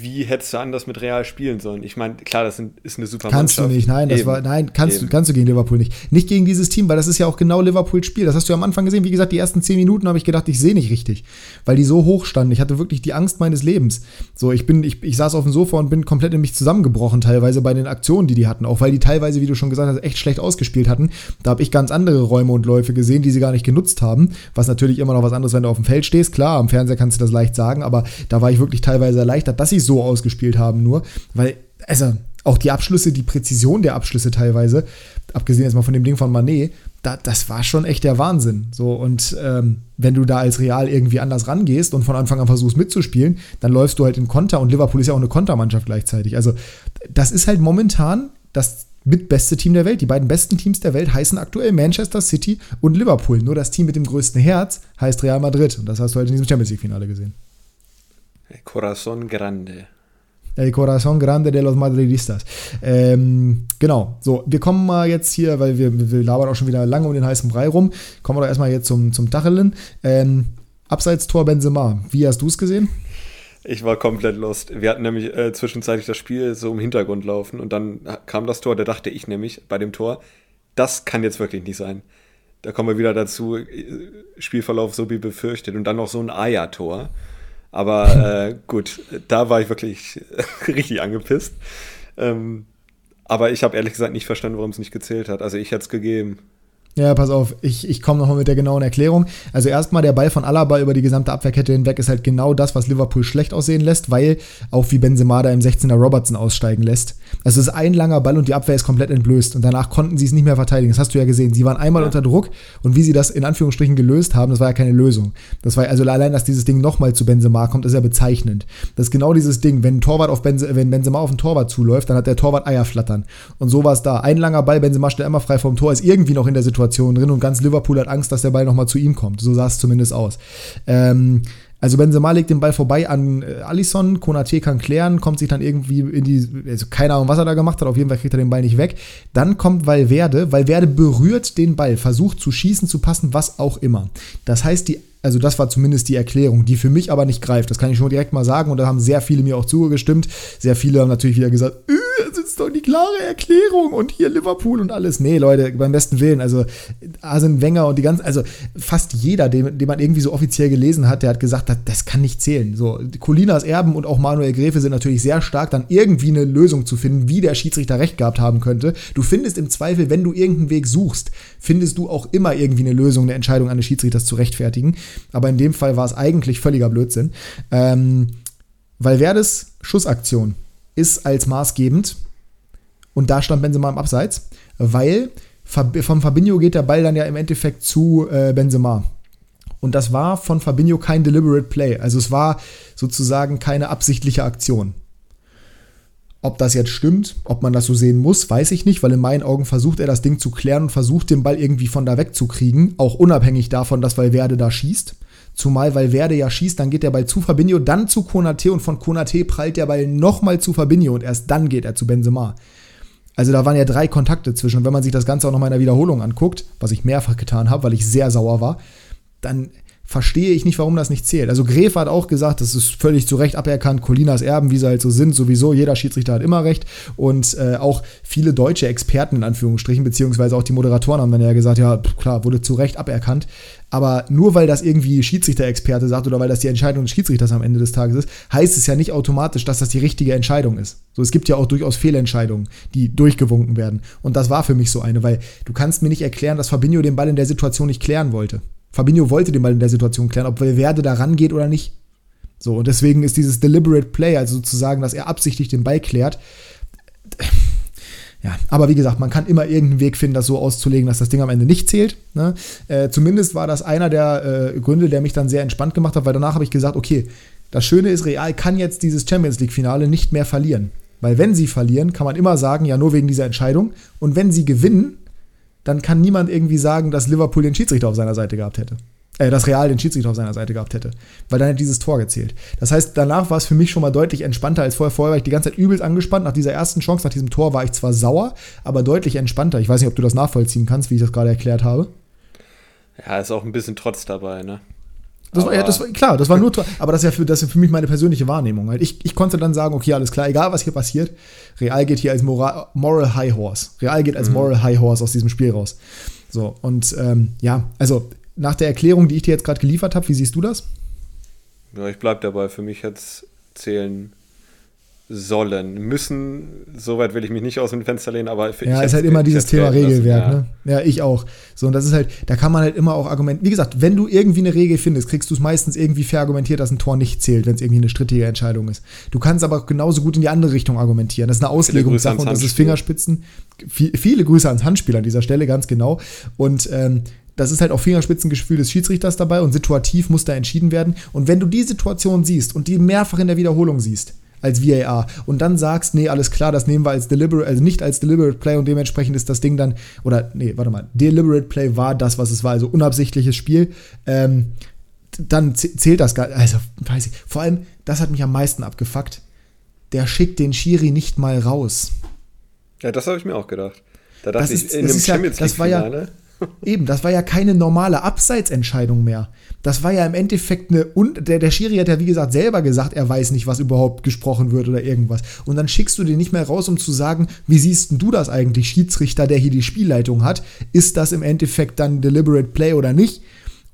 wie hättest du anders mit Real spielen sollen? Ich meine, klar, das ist eine super Kannst Mannschaft. du nicht, nein, das Eben. war, nein, kannst du, kannst du gegen Liverpool nicht. Nicht gegen dieses Team, weil das ist ja auch genau Liverpools Spiel. Das hast du ja am Anfang gesehen. Wie gesagt, die ersten zehn Minuten habe ich gedacht, ich sehe nicht richtig, weil die so hoch standen. Ich hatte wirklich die Angst meines Lebens. So, ich bin, ich, ich saß auf dem Sofa und bin komplett in mich zusammengebrochen, teilweise bei den Aktionen, die die hatten. Auch weil die teilweise, wie du schon gesagt hast, echt schlecht ausgespielt hatten. Da habe ich ganz andere Räume und Läufe gesehen, die sie gar nicht genutzt haben. Was natürlich immer noch was anderes, wenn du auf dem Feld stehst. Klar, am Fernseher kannst du das leicht sagen, aber da war ich wirklich teilweise erleichtert, dass sie so ausgespielt gespielt haben, nur, weil, also auch die Abschlüsse, die Präzision der Abschlüsse teilweise, abgesehen jetzt mal von dem Ding von Manet, da, das war schon echt der Wahnsinn. So, und ähm, wenn du da als Real irgendwie anders rangehst und von Anfang an versuchst mitzuspielen, dann läufst du halt in Konter und Liverpool ist ja auch eine Kontermannschaft gleichzeitig. Also, das ist halt momentan das mitbeste Team der Welt. Die beiden besten Teams der Welt heißen aktuell Manchester City und Liverpool. Nur das Team mit dem größten Herz heißt Real Madrid. Und das hast du halt in diesem Champions League-Finale gesehen. Corazon Grande. El Corazón Grande de los Madridistas. Ähm, genau, so, wir kommen mal jetzt hier, weil wir, wir labern auch schon wieder lange um den heißen Brei rum, kommen wir doch erstmal jetzt zum, zum Tachelen. Ähm, Abseits-Tor Benzema, wie hast du es gesehen? Ich war komplett lost. Wir hatten nämlich äh, zwischenzeitlich das Spiel so im Hintergrund laufen und dann kam das Tor, da dachte ich nämlich bei dem Tor, das kann jetzt wirklich nicht sein. Da kommen wir wieder dazu, äh, Spielverlauf so wie befürchtet und dann noch so ein Aya-Tor. Aber äh, gut, da war ich wirklich richtig angepisst. Ähm, aber ich habe ehrlich gesagt nicht verstanden, warum es nicht gezählt hat. Also ich hätte es gegeben. Ja, pass auf, ich, ich komme nochmal mit der genauen Erklärung. Also erstmal der Ball von Alaba über die gesamte Abwehrkette hinweg ist halt genau das, was Liverpool schlecht aussehen lässt, weil auch wie Benzema da im 16er Robertson aussteigen lässt. Also es ist ein langer Ball und die Abwehr ist komplett entblößt und danach konnten sie es nicht mehr verteidigen. Das hast du ja gesehen. Sie waren einmal ja. unter Druck und wie sie das in Anführungsstrichen gelöst haben, das war ja keine Lösung. Das war also allein, dass dieses Ding nochmal zu Benzema kommt, ist ja bezeichnend. Das ist genau dieses Ding, wenn Torwart auf Benze, wenn Benzema auf den Torwart zuläuft, dann hat der Torwart Eier flattern. Und so war es da. Ein langer Ball, Benzema steht immer frei vom Tor, ist irgendwie noch in der Situation drin und ganz Liverpool hat Angst, dass der Ball nochmal zu ihm kommt. So sah es zumindest aus. Ähm, also Benzema legt den Ball vorbei an äh, Alisson, Konate kann klären, kommt sich dann irgendwie in die, also keine Ahnung, was er da gemacht hat, auf jeden Fall kriegt er den Ball nicht weg. Dann kommt Valverde, Valverde berührt den Ball, versucht zu schießen, zu passen, was auch immer. Das heißt, die also das war zumindest die Erklärung, die für mich aber nicht greift. Das kann ich schon direkt mal sagen und da haben sehr viele mir auch zugestimmt. Sehr viele haben natürlich wieder gesagt, äh, das ist doch die klare Erklärung und hier Liverpool und alles. Nee, Leute, beim besten Willen. Also Arsene Wenger und die ganzen, also fast jeder, den, den man irgendwie so offiziell gelesen hat, der hat gesagt, das, das kann nicht zählen. So, Colinas Erben und auch Manuel Gräfe sind natürlich sehr stark, dann irgendwie eine Lösung zu finden, wie der Schiedsrichter recht gehabt haben könnte. Du findest im Zweifel, wenn du irgendeinen Weg suchst, findest du auch immer irgendwie eine Lösung, eine Entscheidung eines Schiedsrichters zu rechtfertigen. Aber in dem Fall war es eigentlich völliger Blödsinn. Ähm, Valverdes Schussaktion ist als maßgebend und da stand Benzema im Abseits, weil vom Fabinho geht der Ball dann ja im Endeffekt zu äh, Benzema. Und das war von Fabinho kein deliberate Play. Also es war sozusagen keine absichtliche Aktion. Ob das jetzt stimmt, ob man das so sehen muss, weiß ich nicht, weil in meinen Augen versucht er das Ding zu klären und versucht den Ball irgendwie von da wegzukriegen, auch unabhängig davon, dass Valverde da schießt. Zumal Valverde ja schießt, dann geht der Ball zu Fabinho, dann zu Konate und von Konate prallt der Ball nochmal zu Fabinho und erst dann geht er zu Benzema. Also da waren ja drei Kontakte zwischen. Und wenn man sich das Ganze auch nochmal in der Wiederholung anguckt, was ich mehrfach getan habe, weil ich sehr sauer war, dann verstehe ich nicht, warum das nicht zählt. Also Gref hat auch gesagt, das ist völlig zu Recht aberkannt, Colinas Erben, wie sie halt so sind, sowieso, jeder Schiedsrichter hat immer recht und äh, auch viele deutsche Experten in Anführungsstrichen, beziehungsweise auch die Moderatoren haben dann ja gesagt, ja, klar, wurde zu Recht aberkannt, aber nur weil das irgendwie Schiedsrichter-Experte sagt oder weil das die Entscheidung des Schiedsrichters am Ende des Tages ist, heißt es ja nicht automatisch, dass das die richtige Entscheidung ist. So, es gibt ja auch durchaus Fehlentscheidungen, die durchgewunken werden. Und das war für mich so eine, weil du kannst mir nicht erklären, dass Fabinho den Ball in der Situation nicht klären wollte. Fabinho wollte den Ball in der Situation klären, ob Valverde da rangeht oder nicht. So, und deswegen ist dieses deliberate Play, also sozusagen, dass er absichtlich den Ball klärt. Ja, aber wie gesagt, man kann immer irgendeinen Weg finden, das so auszulegen, dass das Ding am Ende nicht zählt. Ne? Äh, zumindest war das einer der äh, Gründe, der mich dann sehr entspannt gemacht hat, weil danach habe ich gesagt, okay, das Schöne ist, Real kann jetzt dieses Champions League-Finale nicht mehr verlieren. Weil wenn sie verlieren, kann man immer sagen, ja, nur wegen dieser Entscheidung. Und wenn sie gewinnen, dann kann niemand irgendwie sagen, dass Liverpool den Schiedsrichter auf seiner Seite gehabt hätte. Äh, dass Real den Schiedsrichter auf seiner Seite gehabt hätte. Weil dann hätte dieses Tor gezählt. Das heißt, danach war es für mich schon mal deutlich entspannter als vorher. Vorher war ich die ganze Zeit übelst angespannt. Nach dieser ersten Chance, nach diesem Tor war ich zwar sauer, aber deutlich entspannter. Ich weiß nicht, ob du das nachvollziehen kannst, wie ich das gerade erklärt habe. Ja, ist auch ein bisschen Trotz dabei, ne? Das war, ja, das war, klar, das war nur, aber das ist ja für, das ist für mich meine persönliche Wahrnehmung. Halt. Ich, ich konnte dann sagen, okay, alles klar, egal was hier passiert, Real geht hier als Moral, Moral High Horse. Real geht als mhm. Moral High Horse aus diesem Spiel raus. So, und ähm, ja, also nach der Erklärung, die ich dir jetzt gerade geliefert habe, wie siehst du das? Ja, ich bleibe dabei. Für mich jetzt zählen sollen. Müssen, soweit will ich mich nicht aus dem Fenster lehnen, aber Ja, ist halt immer dieses Thema Regelwerk, ja. ne? Ja, ich auch. So, und das ist halt, da kann man halt immer auch argumentieren. Wie gesagt, wenn du irgendwie eine Regel findest, kriegst du es meistens irgendwie verargumentiert, dass ein Tor nicht zählt, wenn es irgendwie eine strittige Entscheidung ist. Du kannst aber genauso gut in die andere Richtung argumentieren. Das ist eine Auslegungssache und das ist Fingerspitzen. viele Grüße ans Handspiel an dieser Stelle, ganz genau. Und ähm, das ist halt auch Fingerspitzengefühl des Schiedsrichters dabei und situativ muss da entschieden werden. Und wenn du die Situation siehst und die mehrfach in der Wiederholung siehst, als VAR und dann sagst, nee, alles klar, das nehmen wir als deliberate, also nicht als deliberate Play und dementsprechend ist das Ding dann, oder nee, warte mal, deliberate Play war das, was es war, also unabsichtliches Spiel, ähm, dann zählt das gar also weiß ich, vor allem, das hat mich am meisten abgefuckt, der schickt den Schiri nicht mal raus. Ja, das habe ich mir auch gedacht. Da dachte das ist, ich, in dem Champions ja, das war ja, Eben, das war ja keine normale Abseitsentscheidung mehr. Das war ja im Endeffekt eine. Und der, der Schiri hat ja, wie gesagt, selber gesagt, er weiß nicht, was überhaupt gesprochen wird oder irgendwas. Und dann schickst du den nicht mehr raus, um zu sagen, wie siehst du das eigentlich, Schiedsrichter, der hier die Spielleitung hat? Ist das im Endeffekt dann Deliberate Play oder nicht?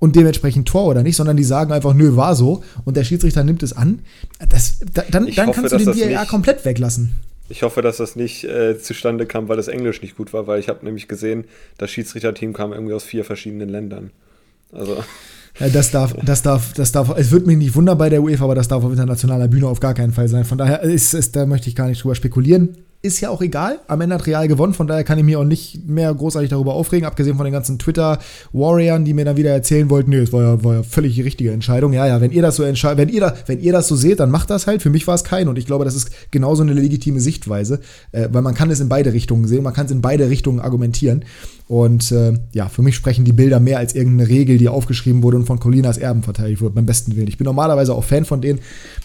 Und dementsprechend Tor oder nicht, sondern die sagen einfach, nö, war so. Und der Schiedsrichter nimmt es an. Das, dann dann hoffe, kannst du den VAR komplett weglassen. Ich hoffe, dass das nicht äh, zustande kam, weil das Englisch nicht gut war, weil ich habe nämlich gesehen, das Schiedsrichterteam kam irgendwie aus vier verschiedenen Ländern. Also. Ja, das darf, das darf, das darf, es wird mich nicht wundern bei der UEFA, aber das darf auf internationaler Bühne auf gar keinen Fall sein. Von daher ist, ist da möchte ich gar nicht drüber spekulieren ist ja auch egal. Am Ende hat Real gewonnen, von daher kann ich mich auch nicht mehr großartig darüber aufregen, abgesehen von den ganzen Twitter-Warriors, die mir dann wieder erzählen wollten, nee, es war ja, war ja völlig die richtige Entscheidung. Ja, ja, wenn ihr das so entscheidet, wenn ihr da, wenn ihr das so seht, dann macht das halt. Für mich war es kein und ich glaube, das ist genauso eine legitime Sichtweise, äh, weil man kann es in beide Richtungen sehen, man kann es in beide Richtungen argumentieren. Und äh, ja, für mich sprechen die Bilder mehr als irgendeine Regel, die aufgeschrieben wurde und von Colinas Erben verteidigt wurde, beim besten Willen. Ich bin normalerweise auch Fan von denen,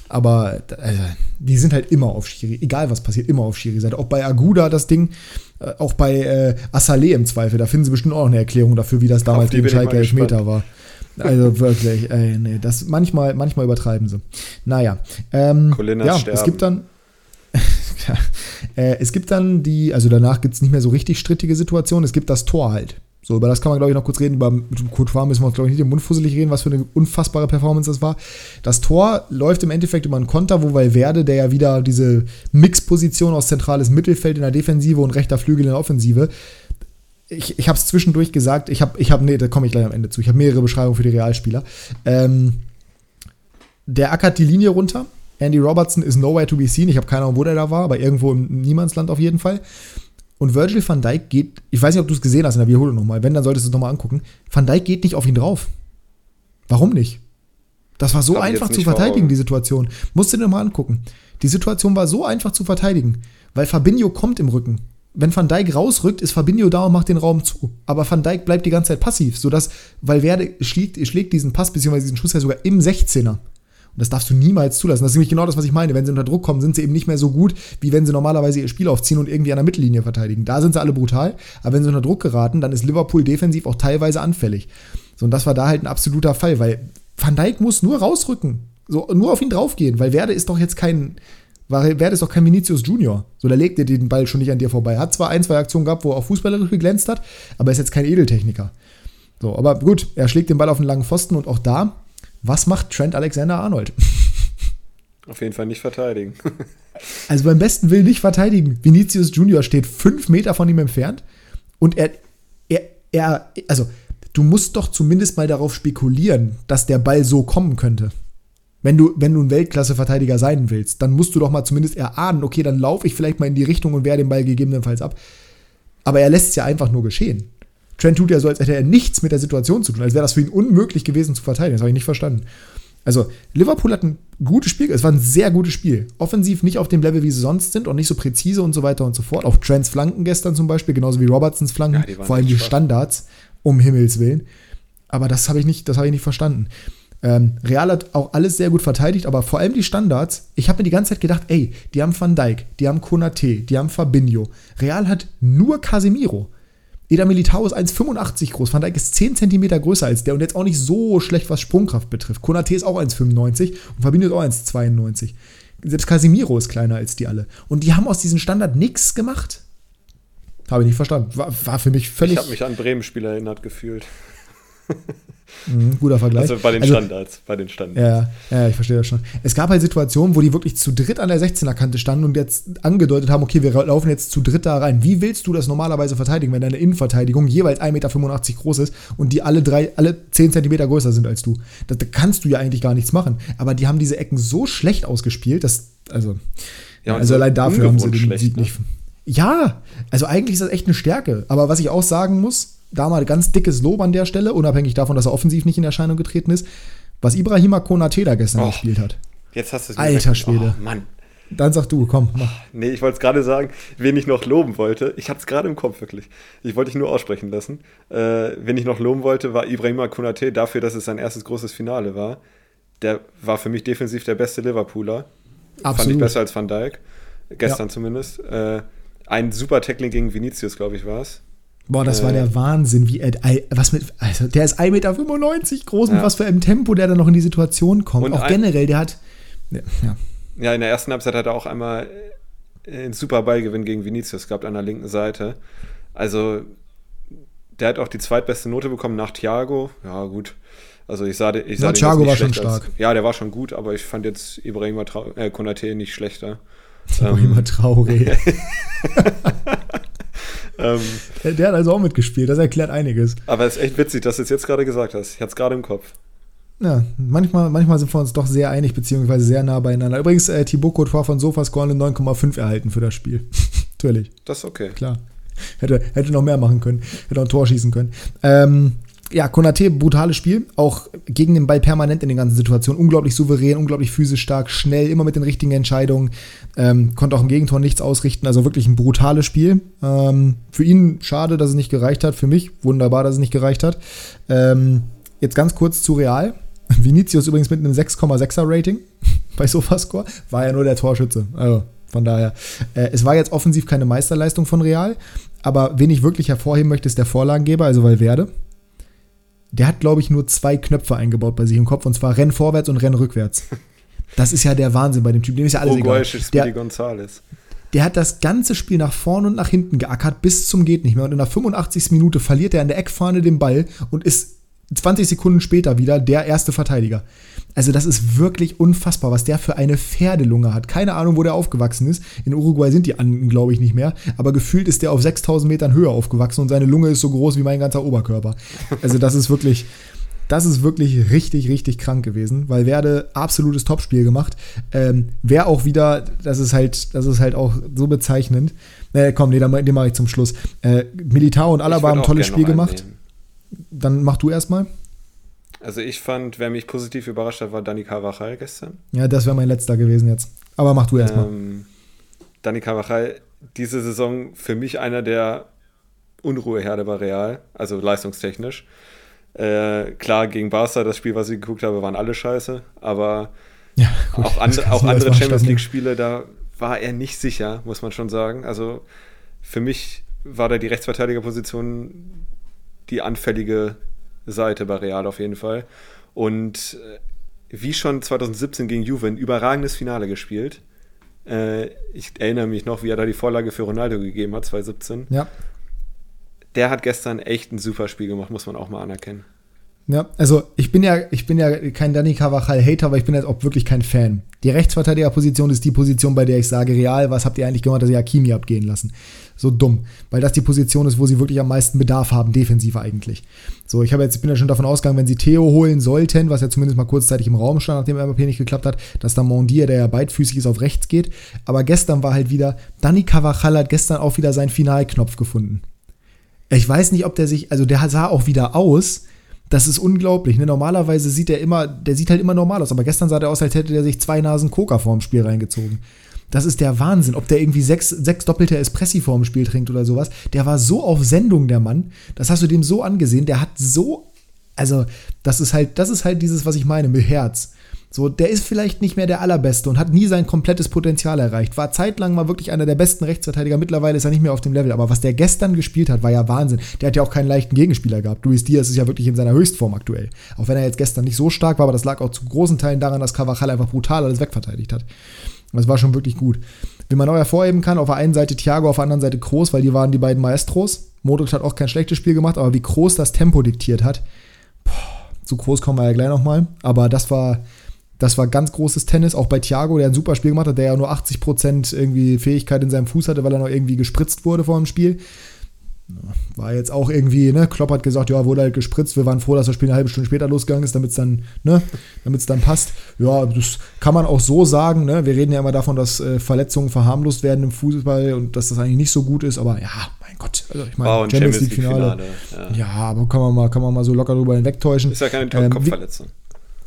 aber äh, die sind halt immer auf Schiri, egal was passiert, immer auf Schiri-Seite. Auch bei Aguda das Ding, äh, auch bei äh, Assalé im Zweifel, da finden sie bestimmt auch noch eine Erklärung dafür, wie das damals gegen Schalke Elfmeter war. Also wirklich, ey, nee, das manchmal, manchmal übertreiben sie. Naja, ähm, ja, sterben. es gibt dann es gibt dann die, also danach gibt es nicht mehr so richtig strittige Situationen, es gibt das Tor halt. So, über das kann man, glaube ich, noch kurz reden. Über Courtois müssen wir uns, glaube ich, nicht im Mund fusselig reden, was für eine unfassbare Performance das war. Das Tor läuft im Endeffekt über einen Konter, wo Valverde, der ja wieder diese Mixposition aus zentrales Mittelfeld in der Defensive und rechter Flügel in der Offensive, ich, ich habe es zwischendurch gesagt, ich habe, ich hab, nee, da komme ich gleich am Ende zu. Ich habe mehrere Beschreibungen für die Realspieler. Ähm, der ackert die Linie runter. Andy Robertson is nowhere to be seen. Ich habe keine Ahnung, wo der da war, aber irgendwo im Niemandsland auf jeden Fall. Und Virgil van Dijk geht, ich weiß nicht, ob du es gesehen hast in der Wiederholung nochmal, wenn, dann solltest du es nochmal angucken. Van Dijk geht nicht auf ihn drauf. Warum nicht? Das war so einfach zu verteidigen, die Situation. Musst du dir nochmal angucken. Die Situation war so einfach zu verteidigen, weil Fabinho kommt im Rücken. Wenn Van Dijk rausrückt, ist Fabinho da und macht den Raum zu. Aber Van Dijk bleibt die ganze Zeit passiv, sodass Valverde schlägt, schlägt diesen Pass bzw. diesen Schuss ja sogar im 16er. Und das darfst du niemals zulassen. Das ist nämlich genau das, was ich meine. Wenn sie unter Druck kommen, sind sie eben nicht mehr so gut, wie wenn sie normalerweise ihr Spiel aufziehen und irgendwie an der Mittellinie verteidigen. Da sind sie alle brutal, aber wenn sie unter Druck geraten, dann ist Liverpool defensiv auch teilweise anfällig. So, und das war da halt ein absoluter Fall, weil Van Dijk muss nur rausrücken. So, nur auf ihn draufgehen, weil Werde ist doch jetzt kein, Werde ist doch kein Vinicius Junior. So, da legt er den Ball schon nicht an dir vorbei. Hat zwar ein, zwei Aktionen gehabt, wo er auch fußballerisch geglänzt hat, aber ist jetzt kein Edeltechniker. So, aber gut, er schlägt den Ball auf einen langen Pfosten und auch da, was macht Trent Alexander Arnold? Auf jeden Fall nicht verteidigen. also beim besten Willen nicht verteidigen. Vinicius Junior steht fünf Meter von ihm entfernt und er, er, er, also du musst doch zumindest mal darauf spekulieren, dass der Ball so kommen könnte. Wenn du, wenn du ein Weltklasse-Verteidiger sein willst, dann musst du doch mal zumindest erahnen, okay, dann laufe ich vielleicht mal in die Richtung und wehre den Ball gegebenenfalls ab. Aber er lässt es ja einfach nur geschehen. Trent tut ja so, als hätte er nichts mit der Situation zu tun, als wäre das für ihn unmöglich gewesen zu verteidigen. Das habe ich nicht verstanden. Also, Liverpool hat ein gutes Spiel, es war ein sehr gutes Spiel. Offensiv nicht auf dem Level, wie sie sonst sind und nicht so präzise und so weiter und so fort. Auch Trents Flanken gestern zum Beispiel, genauso wie Robertsons Flanken, ja, vor allem die Standards, um Himmels Willen. Aber das habe ich, nicht, hab ich nicht verstanden. Ähm, Real hat auch alles sehr gut verteidigt, aber vor allem die Standards. Ich habe mir die ganze Zeit gedacht, ey, die haben Van Dijk, die haben Konate, die haben Fabinho. Real hat nur Casemiro. Eder Militao ist 1,85 groß. Van Dijk ist 10 cm größer als der und jetzt auch nicht so schlecht, was Sprungkraft betrifft. Konate ist auch 1,95 und Fabinho ist auch 1,92. Selbst Casimiro ist kleiner als die alle. Und die haben aus diesem Standard nichts gemacht. Habe ich nicht verstanden. War, war für mich völlig. Ich habe mich an Bremen-Spieler erinnert gefühlt. Mhm, guter Vergleich. Also bei den also, Standards, bei den Standards. Ja, ja, ich verstehe das schon. Es gab halt Situationen, wo die wirklich zu dritt an der 16er Kante standen und jetzt angedeutet haben, okay, wir laufen jetzt zu dritt da rein. Wie willst du das normalerweise verteidigen, wenn deine Innenverteidigung jeweils 1,85 Meter groß ist und die alle drei, alle 10 Zentimeter größer sind als du? Da, da kannst du ja eigentlich gar nichts machen. Aber die haben diese Ecken so schlecht ausgespielt, dass, also, ja, also so allein dafür haben sie den schlecht, Sieg ne? nicht. Ja, also eigentlich ist das echt eine Stärke. Aber was ich auch sagen muss, da mal ganz dickes Lob an der Stelle, unabhängig davon, dass er offensiv nicht in Erscheinung getreten ist, was Ibrahima Konate da gestern oh, gespielt hat. Jetzt hast du es Alter Schwede. Oh, Mann. Dann sag du, komm, mach. Nee, ich wollte es gerade sagen, wen ich noch loben wollte. Ich habe es gerade im Kopf, wirklich. Ich wollte dich nur aussprechen lassen. Äh, wen ich noch loben wollte, war Ibrahima Konate dafür, dass es sein erstes großes Finale war. Der war für mich defensiv der beste Liverpooler. Absolut. Fand ich besser als Van Dijk. Gestern ja. zumindest. Äh, ein super Tackling gegen Vinicius, glaube ich, war es. Boah, das äh, war der Wahnsinn, wie er, was mit, also der ist 1,95 Meter groß ja. und was für ein Tempo der dann noch in die Situation kommt. Und auch ein, generell, der hat, ja. Ja, in der ersten Halbzeit hat er auch einmal einen super Ballgewinn gegen Vinicius gehabt an der linken Seite. Also, der hat auch die zweitbeste Note bekommen nach Thiago. Ja, gut. Also ich sah, ich sah ja, Thiago war schon stark. Als, ja, der war schon gut, aber ich fand jetzt Ibrahima Trau äh, Konate nicht schlechter. Ibrahima ähm, Traoré. ähm, der hat also auch mitgespielt, das erklärt einiges. Aber es ist echt witzig, dass du es jetzt gerade gesagt hast. Ich hatte es gerade im Kopf. Ja, manchmal, manchmal sind wir uns doch sehr einig, beziehungsweise sehr nah beieinander. Übrigens, äh, Thibaut Courtois von Sofascore eine 9,5 erhalten für das Spiel. Natürlich. Das ist okay. Klar. Hätte, hätte noch mehr machen können. Hätte auch ein Tor schießen können. Ähm, ja, Konate, brutales Spiel. Auch gegen den Ball permanent in den ganzen Situationen. Unglaublich souverän, unglaublich physisch stark, schnell, immer mit den richtigen Entscheidungen. Ähm, konnte auch im Gegentor nichts ausrichten. Also wirklich ein brutales Spiel. Ähm, für ihn schade, dass es nicht gereicht hat. Für mich wunderbar, dass es nicht gereicht hat. Ähm, jetzt ganz kurz zu Real. Vinicius übrigens mit einem 6,6er Rating bei Sofascore. War ja nur der Torschütze. Also von daher. Äh, es war jetzt offensiv keine Meisterleistung von Real. Aber wen ich wirklich hervorheben möchte, ist der Vorlagengeber, also Valverde der hat, glaube ich, nur zwei Knöpfe eingebaut bei sich im Kopf, und zwar Renn vorwärts und Renn rückwärts. Das ist ja der Wahnsinn bei dem Typ. Dem ist ja alles egal. Der, der hat das ganze Spiel nach vorne und nach hinten geackert bis zum geht nicht mehr. Und in der 85. Minute verliert er an der Eckfahne den Ball und ist 20 Sekunden später wieder der erste Verteidiger. Also das ist wirklich unfassbar, was der für eine Pferdelunge hat. Keine Ahnung, wo der aufgewachsen ist. In Uruguay sind die Anden, glaube ich, nicht mehr. Aber gefühlt ist der auf 6000 Metern Höhe aufgewachsen und seine Lunge ist so groß wie mein ganzer Oberkörper. Also das ist wirklich, das ist wirklich richtig, richtig krank gewesen, weil Werde absolutes Topspiel gemacht. Ähm, Wer auch wieder, das ist halt, das ist halt auch so bezeichnend. Äh, komm, nee, den, mache ich zum Schluss. Äh, Militar und Alaba haben ein tolles Spiel gemacht. Dann mach du erstmal. Also ich fand, wer mich positiv überrascht hat, war Dani Carvajal gestern. Ja, das wäre mein letzter gewesen jetzt. Aber mach du erstmal. Ähm, Dani Carvajal, diese Saison für mich einer der Unruheherde bei Real, also leistungstechnisch. Äh, klar, gegen Barca, das Spiel, was ich geguckt habe, waren alle scheiße, aber Ja, gut, auch, and, auch andere Champions League-Spiele, da war er nicht sicher, muss man schon sagen. Also für mich war da die Rechtsverteidigerposition die anfällige Seite bei Real auf jeden Fall. Und äh, wie schon 2017 gegen Juve ein überragendes Finale gespielt. Äh, ich erinnere mich noch, wie er da die Vorlage für Ronaldo gegeben hat, 2017. Ja. Der hat gestern echt ein super Spiel gemacht, muss man auch mal anerkennen. Ja, also ich bin ja, ich bin ja kein Danny Carvajal-Hater, aber ich bin jetzt auch wirklich kein Fan. Die Rechtsverteidigerposition ist die Position, bei der ich sage, real, was habt ihr eigentlich gemacht, dass ihr Hakimi abgehen lassen? So dumm. Weil das die Position ist, wo sie wirklich am meisten Bedarf haben, defensiv eigentlich. So, ich habe jetzt, ich bin ja schon davon ausgegangen, wenn sie Theo holen sollten, was ja zumindest mal kurzzeitig im Raum stand, nachdem MAP nicht geklappt hat, dass dann Mondier, der ja beidfüßig ist, auf rechts geht. Aber gestern war halt wieder, Danny Carvajal hat gestern auch wieder seinen Finalknopf gefunden. Ich weiß nicht, ob der sich, also der sah auch wieder aus, das ist unglaublich. Ne? Normalerweise sieht er immer, der sieht halt immer normal aus, aber gestern sah der aus, als hätte der sich zwei Nasen Coca vorm Spiel reingezogen. Das ist der Wahnsinn. Ob der irgendwie sechs, sechs doppelte Espressi vorm Spiel trinkt oder sowas. Der war so auf Sendung, der Mann. Das hast du dem so angesehen. Der hat so, also, das ist halt, das ist halt dieses, was ich meine, mit Herz. So, der ist vielleicht nicht mehr der allerbeste und hat nie sein komplettes Potenzial erreicht. War zeitlang mal wirklich einer der besten Rechtsverteidiger. Mittlerweile ist er nicht mehr auf dem Level. Aber was der gestern gespielt hat, war ja Wahnsinn. Der hat ja auch keinen leichten Gegenspieler gehabt. Luis Diaz ist ja wirklich in seiner Höchstform aktuell. Auch wenn er jetzt gestern nicht so stark war, aber das lag auch zu großen Teilen daran, dass Cavachal einfach brutal alles wegverteidigt hat. Das war schon wirklich gut. Wie man auch hervorheben kann, auf der einen Seite Thiago, auf der anderen Seite Kroos, weil die waren die beiden Maestros. Modric hat auch kein schlechtes Spiel gemacht, aber wie Kroos das Tempo diktiert hat, boah, zu Kroos kommen wir ja gleich nochmal. Aber das war, das war ganz großes Tennis, auch bei Thiago, der ein super Spiel gemacht hat, der ja nur 80% irgendwie Fähigkeit in seinem Fuß hatte, weil er noch irgendwie gespritzt wurde vor dem Spiel. War jetzt auch irgendwie, ne, Klopp hat gesagt, ja, wurde halt gespritzt, wir waren froh, dass das Spiel eine halbe Stunde später losgegangen ist, damit es dann, ne, damit es dann passt. Ja, das kann man auch so sagen, ne, wir reden ja immer davon, dass äh, Verletzungen verharmlost werden im Fußball und dass das eigentlich nicht so gut ist, aber ja, mein Gott, also ich meine, wow, Champions League Finale. Ja. ja. aber kann man mal, kann man mal so locker drüber hinwegtäuschen. Ist ja keine. Ähm,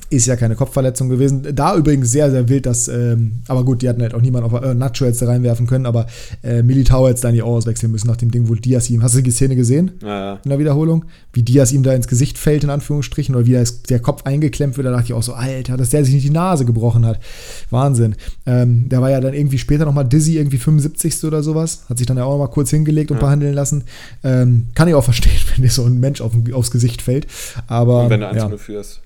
ist ja keine Kopfverletzung gewesen. Da übrigens sehr, sehr wild, dass, ähm, aber gut, die hatten halt auch niemand auf äh, Nacho jetzt da reinwerfen können, aber äh, Militao jetzt da in die Ohr auswechseln müssen nach dem Ding, wo Diaz ihm, hast du die Szene gesehen? Ja, ja. In der Wiederholung? Wie Diaz ihm da ins Gesicht fällt, in Anführungsstrichen, oder wie der Kopf eingeklemmt wird, da dachte ich auch so, Alter, dass der sich nicht die Nase gebrochen hat. Wahnsinn. Ähm, der war ja dann irgendwie später nochmal Dizzy, irgendwie 75. oder sowas, hat sich dann ja auch mal kurz hingelegt und ja. behandeln lassen. Ähm, kann ich auch verstehen, wenn dir so ein Mensch auf, aufs Gesicht fällt. Aber, und wenn du 1 ja. führst.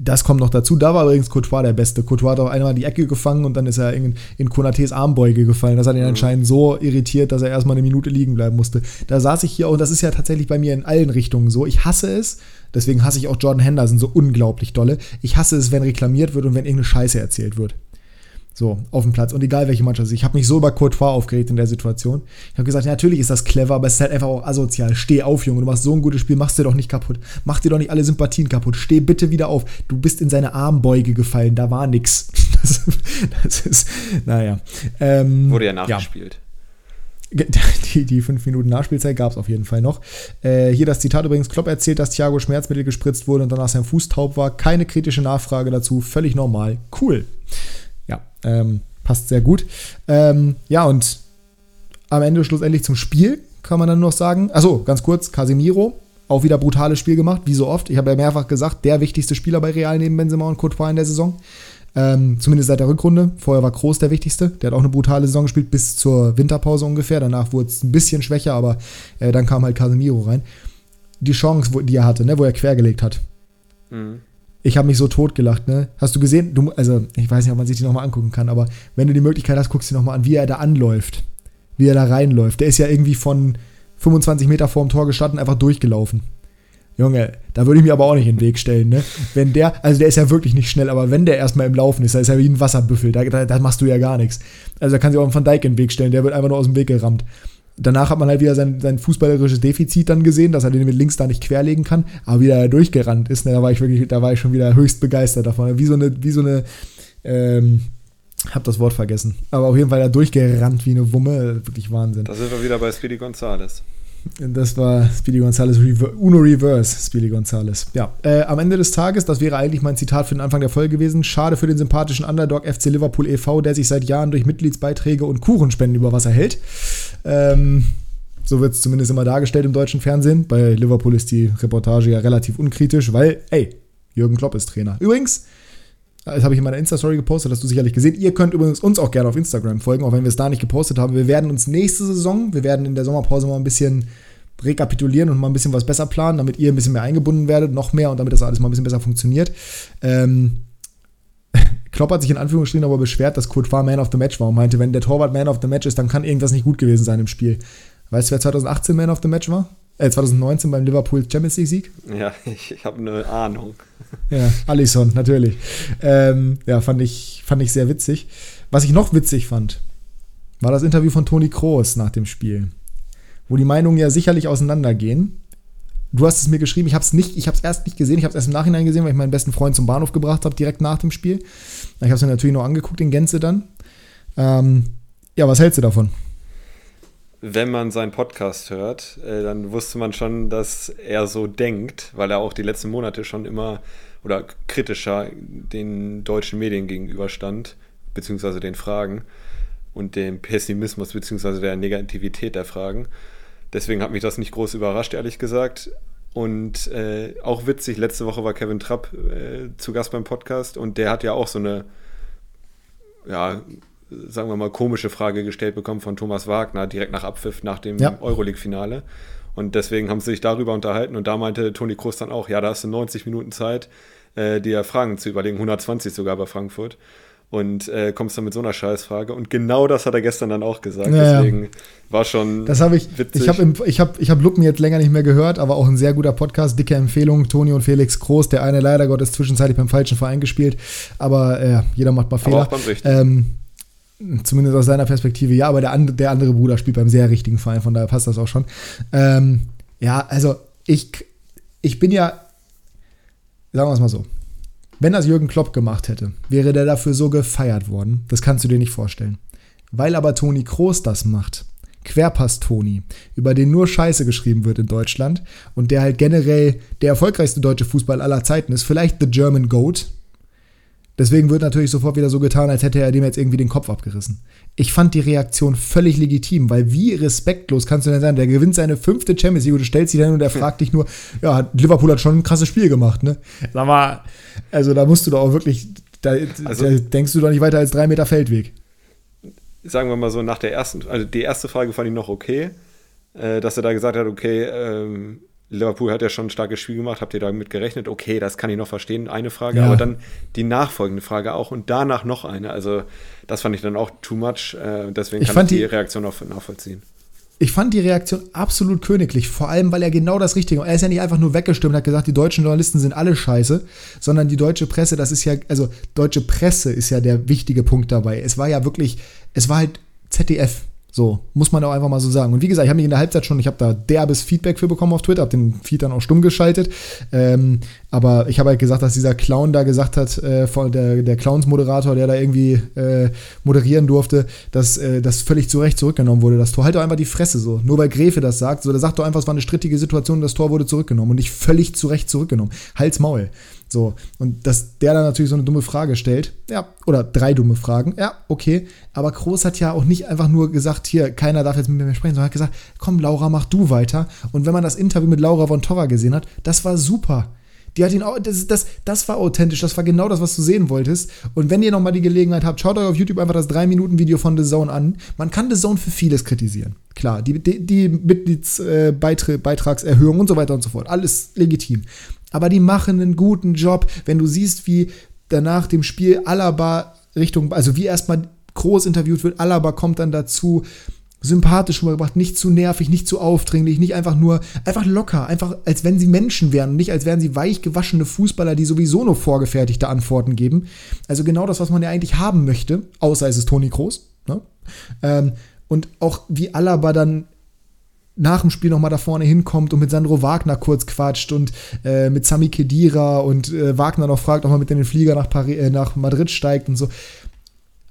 Das kommt noch dazu. Da war übrigens Courtois der Beste. Courtois hat auch einmal die Ecke gefangen und dann ist er in, in Konates Armbeuge gefallen. Das hat ihn mhm. anscheinend so irritiert, dass er erstmal eine Minute liegen bleiben musste. Da saß ich hier und das ist ja tatsächlich bei mir in allen Richtungen so. Ich hasse es. Deswegen hasse ich auch Jordan Henderson so unglaublich dolle. Ich hasse es, wenn reklamiert wird und wenn irgendeine Scheiße erzählt wird. So, auf dem Platz. Und egal welche Mannschaft. Ich habe mich so über Courtois aufgeregt in der Situation. Ich habe gesagt, ja, natürlich ist das clever, aber es ist halt einfach auch asozial. Steh auf, Junge. Du machst so ein gutes Spiel, machst dir doch nicht kaputt. Mach dir doch nicht alle Sympathien kaputt. Steh bitte wieder auf. Du bist in seine Armbeuge gefallen. Da war nix. Das, das ist, naja. Ähm, Wurde ja nachgespielt. Ja. Die, die fünf Minuten Nachspielzeit gab es auf jeden Fall noch. Äh, hier das Zitat übrigens: Klopp erzählt, dass Thiago Schmerzmittel gespritzt wurde und danach sein Fuß taub war. Keine kritische Nachfrage dazu. Völlig normal. Cool. Ähm, passt sehr gut. Ähm, ja, und am Ende schlussendlich zum Spiel kann man dann noch sagen. Achso, ganz kurz: Casemiro, auch wieder brutales Spiel gemacht, wie so oft. Ich habe ja mehrfach gesagt, der wichtigste Spieler bei Real neben Benzema und Courtois in der Saison. Ähm, zumindest seit der Rückrunde. Vorher war Groß der wichtigste. Der hat auch eine brutale Saison gespielt, bis zur Winterpause ungefähr. Danach wurde es ein bisschen schwächer, aber äh, dann kam halt Casemiro rein. Die Chance, die er hatte, ne, wo er quergelegt hat. Mhm. Ich habe mich so totgelacht, ne? Hast du gesehen? Du, also, ich weiß nicht, ob man sich die nochmal angucken kann, aber wenn du die Möglichkeit hast, guckst du nochmal an, wie er da anläuft. Wie er da reinläuft. Der ist ja irgendwie von 25 Meter vorm Tor gestanden, einfach durchgelaufen. Junge, da würde ich mir aber auch nicht in den Weg stellen, ne? Wenn der, also der ist ja wirklich nicht schnell, aber wenn der erstmal im Laufen ist, da ist er wie ein Wasserbüffel, da, da, da machst du ja gar nichts. Also da kann sich auch ein Van Dijk in den Weg stellen, der wird einfach nur aus dem Weg gerammt. Danach hat man halt wieder sein, sein fußballerisches Defizit dann gesehen, dass er den mit links da nicht querlegen kann, aber wie er durchgerannt ist, ne, da war ich wirklich, da war ich schon wieder höchst begeistert davon. Wie so eine, wie so eine, ähm, hab das Wort vergessen. Aber auf jeden Fall da durchgerannt wie eine Wumme, wirklich Wahnsinn. Da sind wir wieder bei Speedy Gonzales. Das war Speedy Gonzales, Uno Reverse, Speedy Gonzales. Ja, äh, am Ende des Tages, das wäre eigentlich mein Zitat für den Anfang der Folge gewesen, schade für den sympathischen Underdog FC Liverpool e.V., der sich seit Jahren durch Mitgliedsbeiträge und Kuchenspenden über Wasser hält. Ähm, so wird es zumindest immer dargestellt im deutschen Fernsehen. Bei Liverpool ist die Reportage ja relativ unkritisch, weil, ey, Jürgen Klopp ist Trainer. Übrigens, Das habe ich in meiner Insta-Story gepostet, hast du sicherlich gesehen. Ihr könnt übrigens uns auch gerne auf Instagram folgen, auch wenn wir es da nicht gepostet haben. Wir werden uns nächste Saison, wir werden in der Sommerpause mal ein bisschen rekapitulieren und mal ein bisschen was besser planen, damit ihr ein bisschen mehr eingebunden werdet, noch mehr und damit das alles mal ein bisschen besser funktioniert. Ähm, Klopp hat sich in Anführungsstrichen aber beschwert, dass Kurt Farr Man of the Match war und meinte, wenn der Torwart Man of the Match ist, dann kann irgendwas nicht gut gewesen sein im Spiel. Weißt du, wer 2018 Man of the Match war? Äh, 2019 beim Liverpool Champions League Sieg? Ja, ich, ich habe eine Ahnung. Ja, Alisson, natürlich. Ähm, ja, fand ich, fand ich sehr witzig. Was ich noch witzig fand, war das Interview von Toni Kroos nach dem Spiel, wo die Meinungen ja sicherlich auseinandergehen. Du hast es mir geschrieben, ich habe es nicht, ich habe es erst nicht gesehen, ich habe es erst im Nachhinein gesehen, weil ich meinen besten Freund zum Bahnhof gebracht habe, direkt nach dem Spiel. Ich habe es mir natürlich noch angeguckt in Gänze dann. Ähm, ja, was hältst du davon? Wenn man seinen Podcast hört, äh, dann wusste man schon, dass er so denkt, weil er auch die letzten Monate schon immer oder kritischer den deutschen Medien gegenüberstand, beziehungsweise den Fragen und dem Pessimismus, beziehungsweise der Negativität der Fragen. Deswegen hat mich das nicht groß überrascht, ehrlich gesagt. Und äh, auch witzig, letzte Woche war Kevin Trapp äh, zu Gast beim Podcast und der hat ja auch so eine ja, sagen wir mal, komische Frage gestellt bekommen von Thomas Wagner direkt nach Abpfiff nach dem ja. Euroleague-Finale. Und deswegen haben sie sich darüber unterhalten und da meinte Toni Kroos dann auch, ja, da hast du 90 Minuten Zeit, äh, dir Fragen zu überlegen, 120 sogar bei Frankfurt. Und äh, kommst dann mit so einer Scheißfrage. Und genau das hat er gestern dann auch gesagt. Ja, Deswegen war schon. Das habe ich. Witzig. Ich habe ich hab, ich hab Luppen jetzt länger nicht mehr gehört, aber auch ein sehr guter Podcast. Dicke Empfehlung. Toni und Felix Groß. Der eine leider Gottes zwischenzeitlich beim falschen Verein gespielt. Aber äh, jeder macht mal Fehler. Aber auch beim Richtigen. Ähm, Zumindest aus seiner Perspektive, ja, aber der, and, der andere Bruder spielt beim sehr richtigen Verein, von daher passt das auch schon. Ähm, ja, also ich, ich bin ja, sagen wir es mal so, wenn das Jürgen Klopp gemacht hätte, wäre der dafür so gefeiert worden. Das kannst du dir nicht vorstellen. Weil aber Toni Kroos das macht, Querpass Toni, über den nur Scheiße geschrieben wird in Deutschland und der halt generell der erfolgreichste deutsche Fußball aller Zeiten ist, vielleicht The German Goat, Deswegen wird natürlich sofort wieder so getan, als hätte er dem jetzt irgendwie den Kopf abgerissen. Ich fand die Reaktion völlig legitim, weil wie respektlos kannst du denn sein? Der gewinnt seine fünfte Champions League und du stellst dich dann und er fragt dich nur, ja, Liverpool hat schon ein krasses Spiel gemacht, ne? Sag mal, also da musst du doch auch wirklich, da, also, da denkst du doch nicht weiter als drei Meter Feldweg. Sagen wir mal so, nach der ersten, also die erste Frage fand ich noch okay, äh, dass er da gesagt hat, okay, ähm, Liverpool hat ja schon ein starkes Spiel gemacht. Habt ihr damit gerechnet? Okay, das kann ich noch verstehen. Eine Frage, ja. aber dann die nachfolgende Frage auch und danach noch eine. Also, das fand ich dann auch too much. Äh, deswegen ich kann ich die, die Reaktion auch nachvollziehen. Ich fand die Reaktion absolut königlich, vor allem, weil er genau das Richtige. Er ist ja nicht einfach nur weggestimmt, hat gesagt, die deutschen Journalisten sind alle scheiße, sondern die deutsche Presse, das ist ja, also deutsche Presse ist ja der wichtige Punkt dabei. Es war ja wirklich, es war halt ZDF. So, muss man auch einfach mal so sagen. Und wie gesagt, ich habe mich in der Halbzeit schon, ich habe da derbes Feedback für bekommen auf Twitter, habe den Feed dann auch stumm geschaltet. Ähm, aber ich habe halt gesagt, dass dieser Clown da gesagt hat, äh, der, der Clowns-Moderator, der da irgendwie äh, moderieren durfte, dass äh, das völlig zu Recht zurückgenommen wurde. Das Tor halt doch einfach die Fresse so. Nur weil Gräfe das sagt, so, der sagt doch einfach, es war eine strittige Situation, das Tor wurde zurückgenommen und nicht völlig zu Recht zurückgenommen. Hals Maul. So, und dass der dann natürlich so eine dumme Frage stellt, ja, oder drei dumme Fragen, ja, okay. Aber Groß hat ja auch nicht einfach nur gesagt, hier, keiner darf jetzt mit mir mehr sprechen, sondern hat gesagt, komm, Laura, mach du weiter. Und wenn man das Interview mit Laura von Torra gesehen hat, das war super. Die hat ihn auch, das, das, das war authentisch, das war genau das, was du sehen wolltest. Und wenn ihr nochmal die Gelegenheit habt, schaut euch auf YouTube einfach das 3-Minuten-Video von The Zone an. Man kann The Zone für vieles kritisieren. Klar, die, die, die Mitgliedsbeitragserhöhung äh, und so weiter und so fort. Alles legitim aber die machen einen guten Job. Wenn du siehst, wie danach dem Spiel Alaba Richtung, also wie erstmal groß interviewt wird, Alaba kommt dann dazu, sympathisch rübergebracht, nicht zu nervig, nicht zu aufdringlich, nicht einfach nur, einfach locker, einfach als wenn sie Menschen wären nicht als wären sie weich gewaschene Fußballer, die sowieso nur vorgefertigte Antworten geben. Also genau das, was man ja eigentlich haben möchte, außer es ist Toni Kroos. Ne? Ähm, und auch wie Alaba dann nach dem Spiel nochmal da vorne hinkommt und mit Sandro Wagner kurz quatscht und äh, mit Sami Kedira und äh, Wagner noch fragt, ob man mit in den Flieger nach, Paris, äh, nach Madrid steigt und so.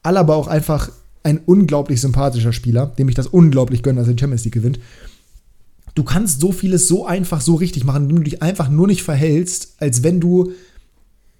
Alaba auch einfach ein unglaublich sympathischer Spieler, dem ich das unglaublich gönne, dass er die Champions League gewinnt. Du kannst so vieles so einfach, so richtig machen, indem du dich einfach nur nicht verhältst, als wenn du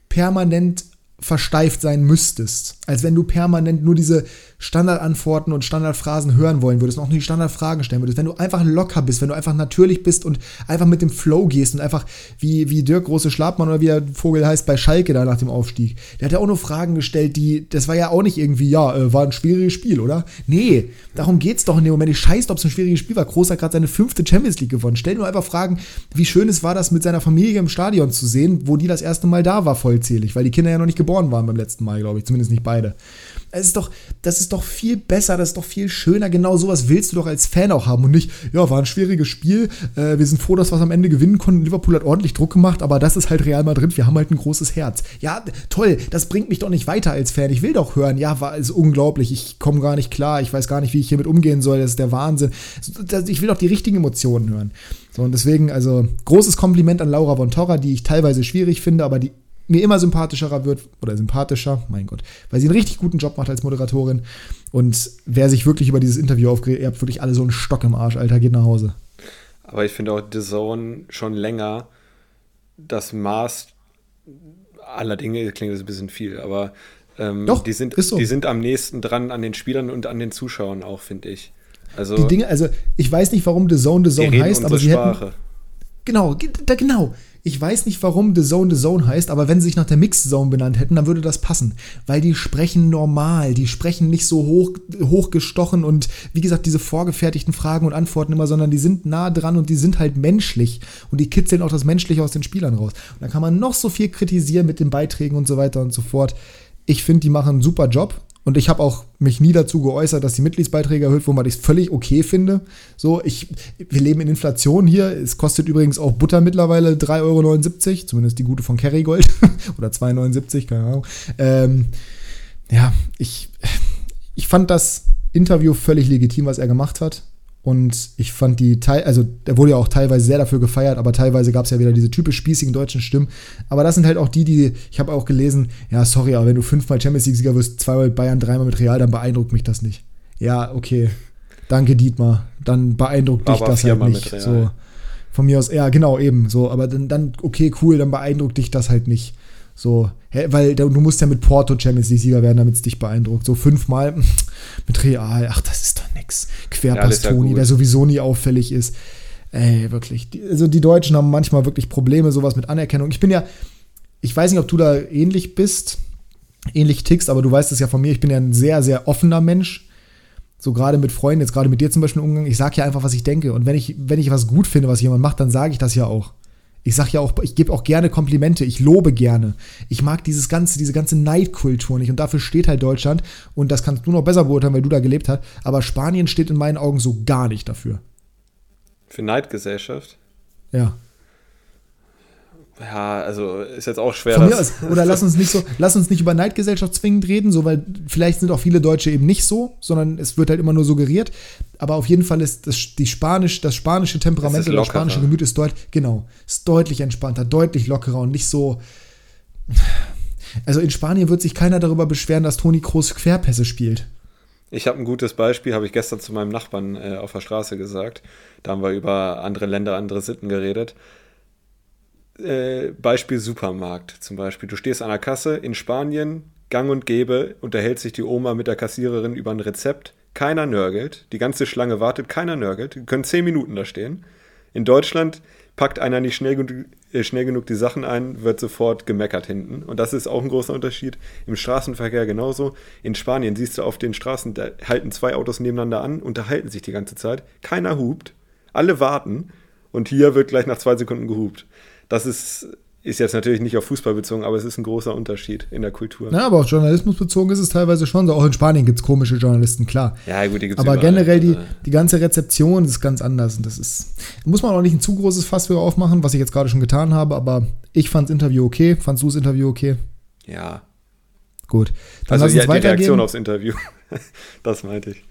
permanent versteift sein müsstest. Als wenn du permanent nur diese Standardantworten und Standardphrasen hören wollen würdest und auch nur die Standardfragen stellen würdest. Wenn du einfach locker bist, wenn du einfach natürlich bist und einfach mit dem Flow gehst und einfach wie, wie Dirk Große Schlafmann oder wie der Vogel heißt bei Schalke da nach dem Aufstieg. Der hat ja auch nur Fragen gestellt, die, das war ja auch nicht irgendwie, ja, äh, war ein schwieriges Spiel, oder? Nee, darum geht's doch in dem Moment. Ich scheiße, ob es ein schwieriges Spiel war. Groß hat gerade seine fünfte Champions League gewonnen. Stell nur einfach Fragen, wie schön es war, das mit seiner Familie im Stadion zu sehen, wo die das erste Mal da war, vollzählig, weil die Kinder ja noch nicht geboren waren beim letzten Mal, glaube ich. Zumindest nicht beide. Es ist doch, das ist doch viel besser, das ist doch viel schöner. Genau sowas willst du doch als Fan auch haben und nicht, ja, war ein schwieriges Spiel. Äh, wir sind froh, dass wir es am Ende gewinnen konnten. Liverpool hat ordentlich Druck gemacht, aber das ist halt Real Madrid. Wir haben halt ein großes Herz. Ja, toll, das bringt mich doch nicht weiter als Fan. Ich will doch hören, ja, war es unglaublich. Ich komme gar nicht klar. Ich weiß gar nicht, wie ich hiermit umgehen soll. Das ist der Wahnsinn. Ich will doch die richtigen Emotionen hören. So, und deswegen, also, großes Kompliment an Laura von Torra, die ich teilweise schwierig finde, aber die mir immer sympathischer wird oder sympathischer, mein Gott, weil sie einen richtig guten Job macht als Moderatorin. Und wer sich wirklich über dieses Interview aufgeregt, ihr habt wirklich alle so einen Stock im Arsch, Alter, geht nach Hause. Aber ich finde auch The Zone schon länger das Maß aller Dinge, klingt das ein bisschen viel, aber ähm, Doch, die, sind, so. die sind am nächsten dran an den Spielern und an den Zuschauern auch, finde ich. Also, die Dinge, also ich weiß nicht, warum The Zone The Zone heißt, aber sie Sprache. hätten. Genau, da, genau. Ich weiß nicht, warum The Zone The Zone heißt, aber wenn sie sich nach der Mixed Zone benannt hätten, dann würde das passen. Weil die sprechen normal, die sprechen nicht so hoch, hochgestochen und wie gesagt, diese vorgefertigten Fragen und Antworten immer, sondern die sind nah dran und die sind halt menschlich. Und die kitzeln auch das Menschliche aus den Spielern raus. Und da kann man noch so viel kritisieren mit den Beiträgen und so weiter und so fort. Ich finde, die machen einen super Job. Und ich habe auch mich nie dazu geäußert, dass die Mitgliedsbeiträge erhöht wurden, weil ich es völlig okay finde. So, ich, wir leben in Inflation hier. Es kostet übrigens auch Butter mittlerweile 3,79 Euro, zumindest die gute von Kerrygold. Oder 2,79, keine Ahnung. Ähm, ja, ich, ich fand das Interview völlig legitim, was er gemacht hat. Und ich fand die, also der wurde ja auch teilweise sehr dafür gefeiert, aber teilweise gab es ja wieder diese typisch spießigen deutschen Stimmen. Aber das sind halt auch die, die, ich habe auch gelesen, ja, sorry, aber wenn du fünfmal Champions League-Sieger wirst, zweimal mit Bayern, dreimal mit Real, dann beeindruckt mich das nicht. Ja, okay. Danke, Dietmar. Dann beeindruckt dich das halt nicht. So, von mir aus, ja, genau, eben. So, aber dann, dann, okay, cool, dann beeindruckt dich das halt nicht. So, weil du musst ja mit Porto Champions League-Sieger werden, damit es dich beeindruckt. So fünfmal mit Real, ach, das ist doch nix. Querpass ja, Toni, der sowieso nie auffällig ist. Ey, wirklich. Die, also die Deutschen haben manchmal wirklich Probleme, sowas mit Anerkennung. Ich bin ja, ich weiß nicht, ob du da ähnlich bist, ähnlich tickst, aber du weißt es ja von mir, ich bin ja ein sehr, sehr offener Mensch. So gerade mit Freunden, jetzt gerade mit dir zum Beispiel im Umgang, ich sage ja einfach, was ich denke. Und wenn ich, wenn ich was gut finde, was jemand macht, dann sage ich das ja auch. Ich sage ja auch, ich gebe auch gerne Komplimente, ich lobe gerne. Ich mag dieses ganze, diese ganze Neidkultur nicht und dafür steht halt Deutschland und das kannst du noch besser beurteilen, weil du da gelebt hast. Aber Spanien steht in meinen Augen so gar nicht dafür. Für Neidgesellschaft? Ja. Ja, also ist jetzt auch schwer. Von mir aus, oder lass uns nicht so, lass uns nicht über Neidgesellschaft zwingend reden, so weil vielleicht sind auch viele Deutsche eben nicht so, sondern es wird halt immer nur suggeriert. Aber auf jeden Fall ist das, die Spanisch, das spanische Temperament oder das spanische Gemüt ist deutlich, genau, ist deutlich entspannter, deutlich lockerer und nicht so. Also in Spanien wird sich keiner darüber beschweren, dass Toni Kroos Querpässe spielt. Ich habe ein gutes Beispiel, habe ich gestern zu meinem Nachbarn äh, auf der Straße gesagt. Da haben wir über andere Länder, andere Sitten geredet. Äh, Beispiel Supermarkt zum Beispiel. Du stehst an der Kasse in Spanien, gang und gäbe, unterhält sich die Oma mit der Kassiererin über ein Rezept. Keiner nörgelt. Die ganze Schlange wartet, keiner nörgelt. Die können zehn Minuten da stehen. In Deutschland packt einer nicht schnell, äh, schnell genug die Sachen ein, wird sofort gemeckert hinten. Und das ist auch ein großer Unterschied. Im Straßenverkehr genauso. In Spanien siehst du auf den Straßen, da halten zwei Autos nebeneinander an, unterhalten sich die ganze Zeit. Keiner hupt. Alle warten. Und hier wird gleich nach zwei Sekunden gehupt. Das ist, ist jetzt natürlich nicht auf Fußball bezogen, aber es ist ein großer Unterschied in der Kultur. Ja, aber auf Journalismus bezogen ist es teilweise schon so. Auch in Spanien gibt es komische Journalisten, klar. Ja, gut, die gibt's Aber überall. generell die, die ganze Rezeption ist ganz anders. Und das ist, muss man auch nicht ein zu großes Fass für aufmachen, was ich jetzt gerade schon getan habe, aber ich fand das Interview okay. Fandst du das Interview okay? Ja. Gut. Dann also ja, die Reaktion aufs Interview. das meinte ich.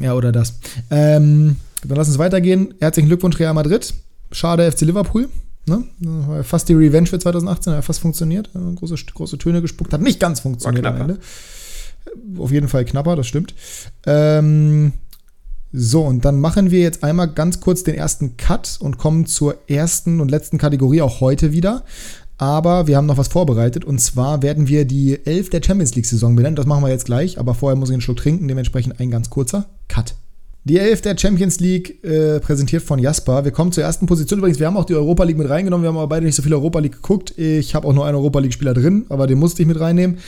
Ja, oder das. Ähm, dann lass uns weitergehen. Herzlichen Glückwunsch, Real Madrid. Schade, FC Liverpool. Ne? Fast die Revenge für 2018, hat fast funktioniert. Große, große Töne gespuckt, hat nicht ganz funktioniert am Ende. Auf jeden Fall knapper, das stimmt. Ähm, so, und dann machen wir jetzt einmal ganz kurz den ersten Cut und kommen zur ersten und letzten Kategorie, auch heute wieder. Aber wir haben noch was vorbereitet und zwar werden wir die Elf der Champions League-Saison benennen. Das machen wir jetzt gleich, aber vorher muss ich einen Schluck trinken, dementsprechend ein ganz kurzer Cut. Die Elf der Champions League, äh, präsentiert von Jasper. Wir kommen zur ersten Position. Übrigens, wir haben auch die Europa League mit reingenommen. Wir haben aber beide nicht so viel Europa League geguckt. Ich habe auch nur einen Europa League-Spieler drin, aber den musste ich mit reinnehmen.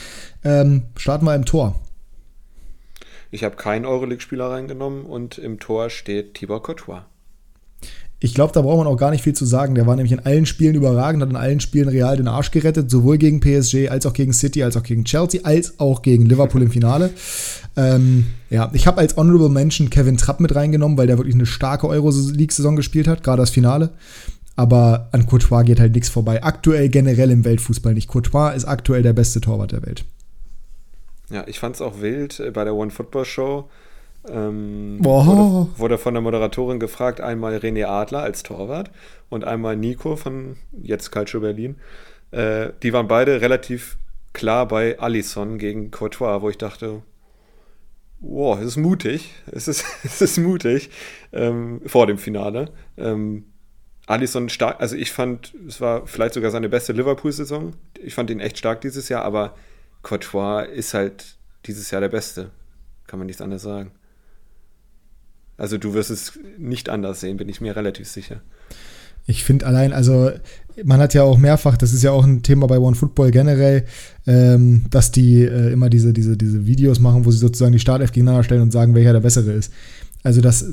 Ähm, starten wir im Tor. Ich habe keinen Euroleague-Spieler reingenommen und im Tor steht Tibor Courtois. Ich glaube, da braucht man auch gar nicht viel zu sagen. Der war nämlich in allen Spielen überragend, hat in allen Spielen real den Arsch gerettet, sowohl gegen PSG als auch gegen City, als auch gegen Chelsea, als auch gegen Liverpool im Finale. Ähm, ja, ich habe als Honorable Mention Kevin Trapp mit reingenommen, weil der wirklich eine starke Euro-League-Saison gespielt hat, gerade das Finale. Aber an Courtois geht halt nichts vorbei. Aktuell generell im Weltfußball nicht. Courtois ist aktuell der beste Torwart der Welt. Ja, ich fand es auch wild äh, bei der One Football Show. Ähm, wurde, wurde, von der Moderatorin gefragt, einmal René Adler als Torwart und einmal Nico von jetzt Calcio Berlin. Äh, die waren beide relativ klar bei Allison gegen Courtois, wo ich dachte, wow, es ist mutig, es ist, es ist mutig ähm, vor dem Finale. Ähm, Alisson stark, also ich fand, es war vielleicht sogar seine beste Liverpool-Saison. Ich fand ihn echt stark dieses Jahr, aber Courtois ist halt dieses Jahr der Beste. Kann man nichts anderes sagen. Also du wirst es nicht anders sehen, bin ich mir relativ sicher. Ich finde allein, also man hat ja auch mehrfach, das ist ja auch ein Thema bei OneFootball generell, ähm, dass die äh, immer diese, diese, diese Videos machen, wo sie sozusagen die Startelf gegeneinander stellen und sagen, welcher der bessere ist. Also das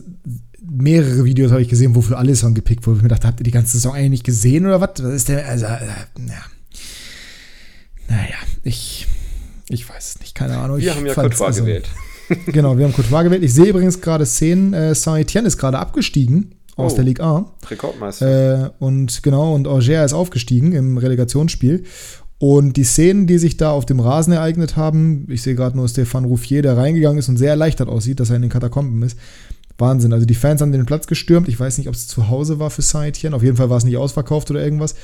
mehrere Videos habe ich gesehen, wofür alles Song gepickt wurde. Ich mir dachte, habt ihr die ganze Saison eigentlich nicht gesehen oder was? Was ist der? Also, äh, ja. Naja, ich, ich weiß es nicht, keine Ahnung. Wir ich haben ja Courtois also, gewählt. Genau, wir haben Courtois gewählt. Ich sehe übrigens gerade Szenen, äh, Saint-Etienne ist gerade abgestiegen aus oh, der Ligue A. Rekordmeister. Äh, und genau, und Auger ist aufgestiegen im Relegationsspiel. Und die Szenen, die sich da auf dem Rasen ereignet haben, ich sehe gerade nur Stefan Rouffier, der reingegangen ist und sehr erleichtert aussieht, dass er in den Katakomben ist. Wahnsinn. Also die Fans haben den Platz gestürmt. Ich weiß nicht, ob es zu Hause war für Saint-Etienne. Auf jeden Fall war es nicht ausverkauft oder irgendwas.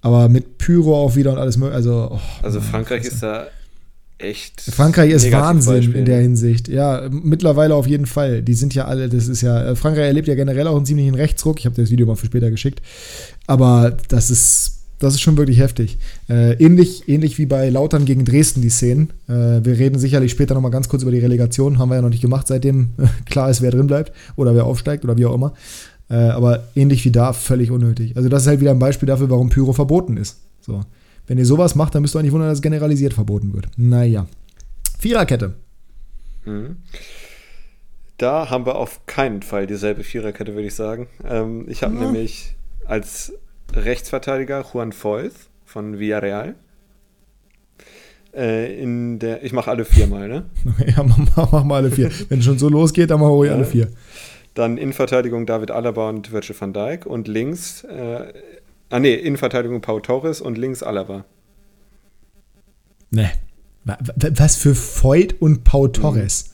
Aber mit Pyro auch wieder und alles mögliche. Also, oh, also Frankreich ist da echt. Frankreich ist Wahnsinn Beispiel. in der Hinsicht. Ja, mittlerweile auf jeden Fall. Die sind ja alle, das ist ja, äh, Frankreich erlebt ja generell auch einen ziemlichen Rechtsruck. Ich habe das Video mal für später geschickt. Aber das ist, das ist schon wirklich heftig. Äh, ähnlich, ähnlich wie bei Lautern gegen Dresden die Szenen. Äh, wir reden sicherlich später nochmal ganz kurz über die Relegation. Haben wir ja noch nicht gemacht, seitdem klar ist, wer drin bleibt oder wer aufsteigt oder wie auch immer. Äh, aber ähnlich wie da, völlig unnötig. Also das ist halt wieder ein Beispiel dafür, warum Pyro verboten ist. So. Wenn ihr sowas macht, dann müsst ihr auch nicht wundern, dass es generalisiert verboten wird. Naja. Viererkette. Mhm. Da haben wir auf keinen Fall dieselbe Viererkette, würde ich sagen. Ähm, ich habe ja. nämlich als Rechtsverteidiger Juan Foyth von Villarreal. Äh, in der, ich mache alle vier mal, ne? ja, mach, mach, mal alle vier. Wenn es schon so losgeht, dann machen wir ja. alle vier. Dann Innenverteidigung David Alaba und Virgil van Dijk und links äh, Ah nee, Innenverteidigung Pau Torres und links Alaba. Ne. Was für Voigt und Pau Torres?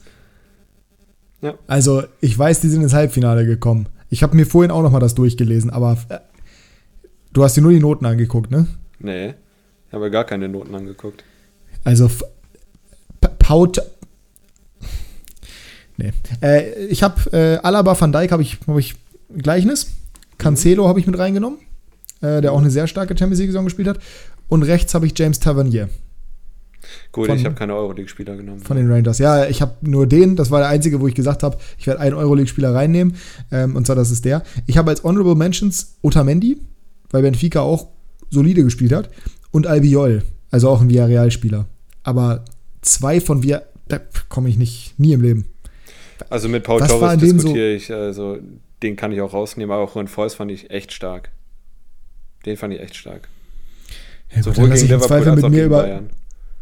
Mhm. Ja. Also, ich weiß, die sind ins Halbfinale gekommen. Ich habe mir vorhin auch noch mal das durchgelesen, aber äh, du hast dir nur die Noten angeguckt, ne? Nee, ich habe gar keine Noten angeguckt. Also, Pau Nee. Äh, ich habe äh, Alaba van Dijk habe ich, hab ich Gleichnis. Cancelo mhm. habe ich mit reingenommen äh, der auch eine sehr starke Champions League-Saison gespielt hat. Und rechts habe ich James Tavernier. Gut, von, ich habe keine Euroleague-Spieler genommen. Von den Rangers. Ja, ich habe nur den. Das war der einzige, wo ich gesagt habe, ich werde einen Euroleague-Spieler reinnehmen. Ähm, und zwar, das ist der. Ich habe als Honorable Mentions Otamendi, weil Benfica auch solide gespielt hat. Und Albiol, also auch ein Villarreal-Spieler. Aber zwei von wir, da komme ich nicht, nie im Leben. Also mit Paul Was Torres diskutiere so? ich, also den kann ich auch rausnehmen, aber auch Juan Foyce fand ich echt stark. Den fand ich echt stark. Ja, Sowohl gegen Liverpool als auch gegen über, Bayern.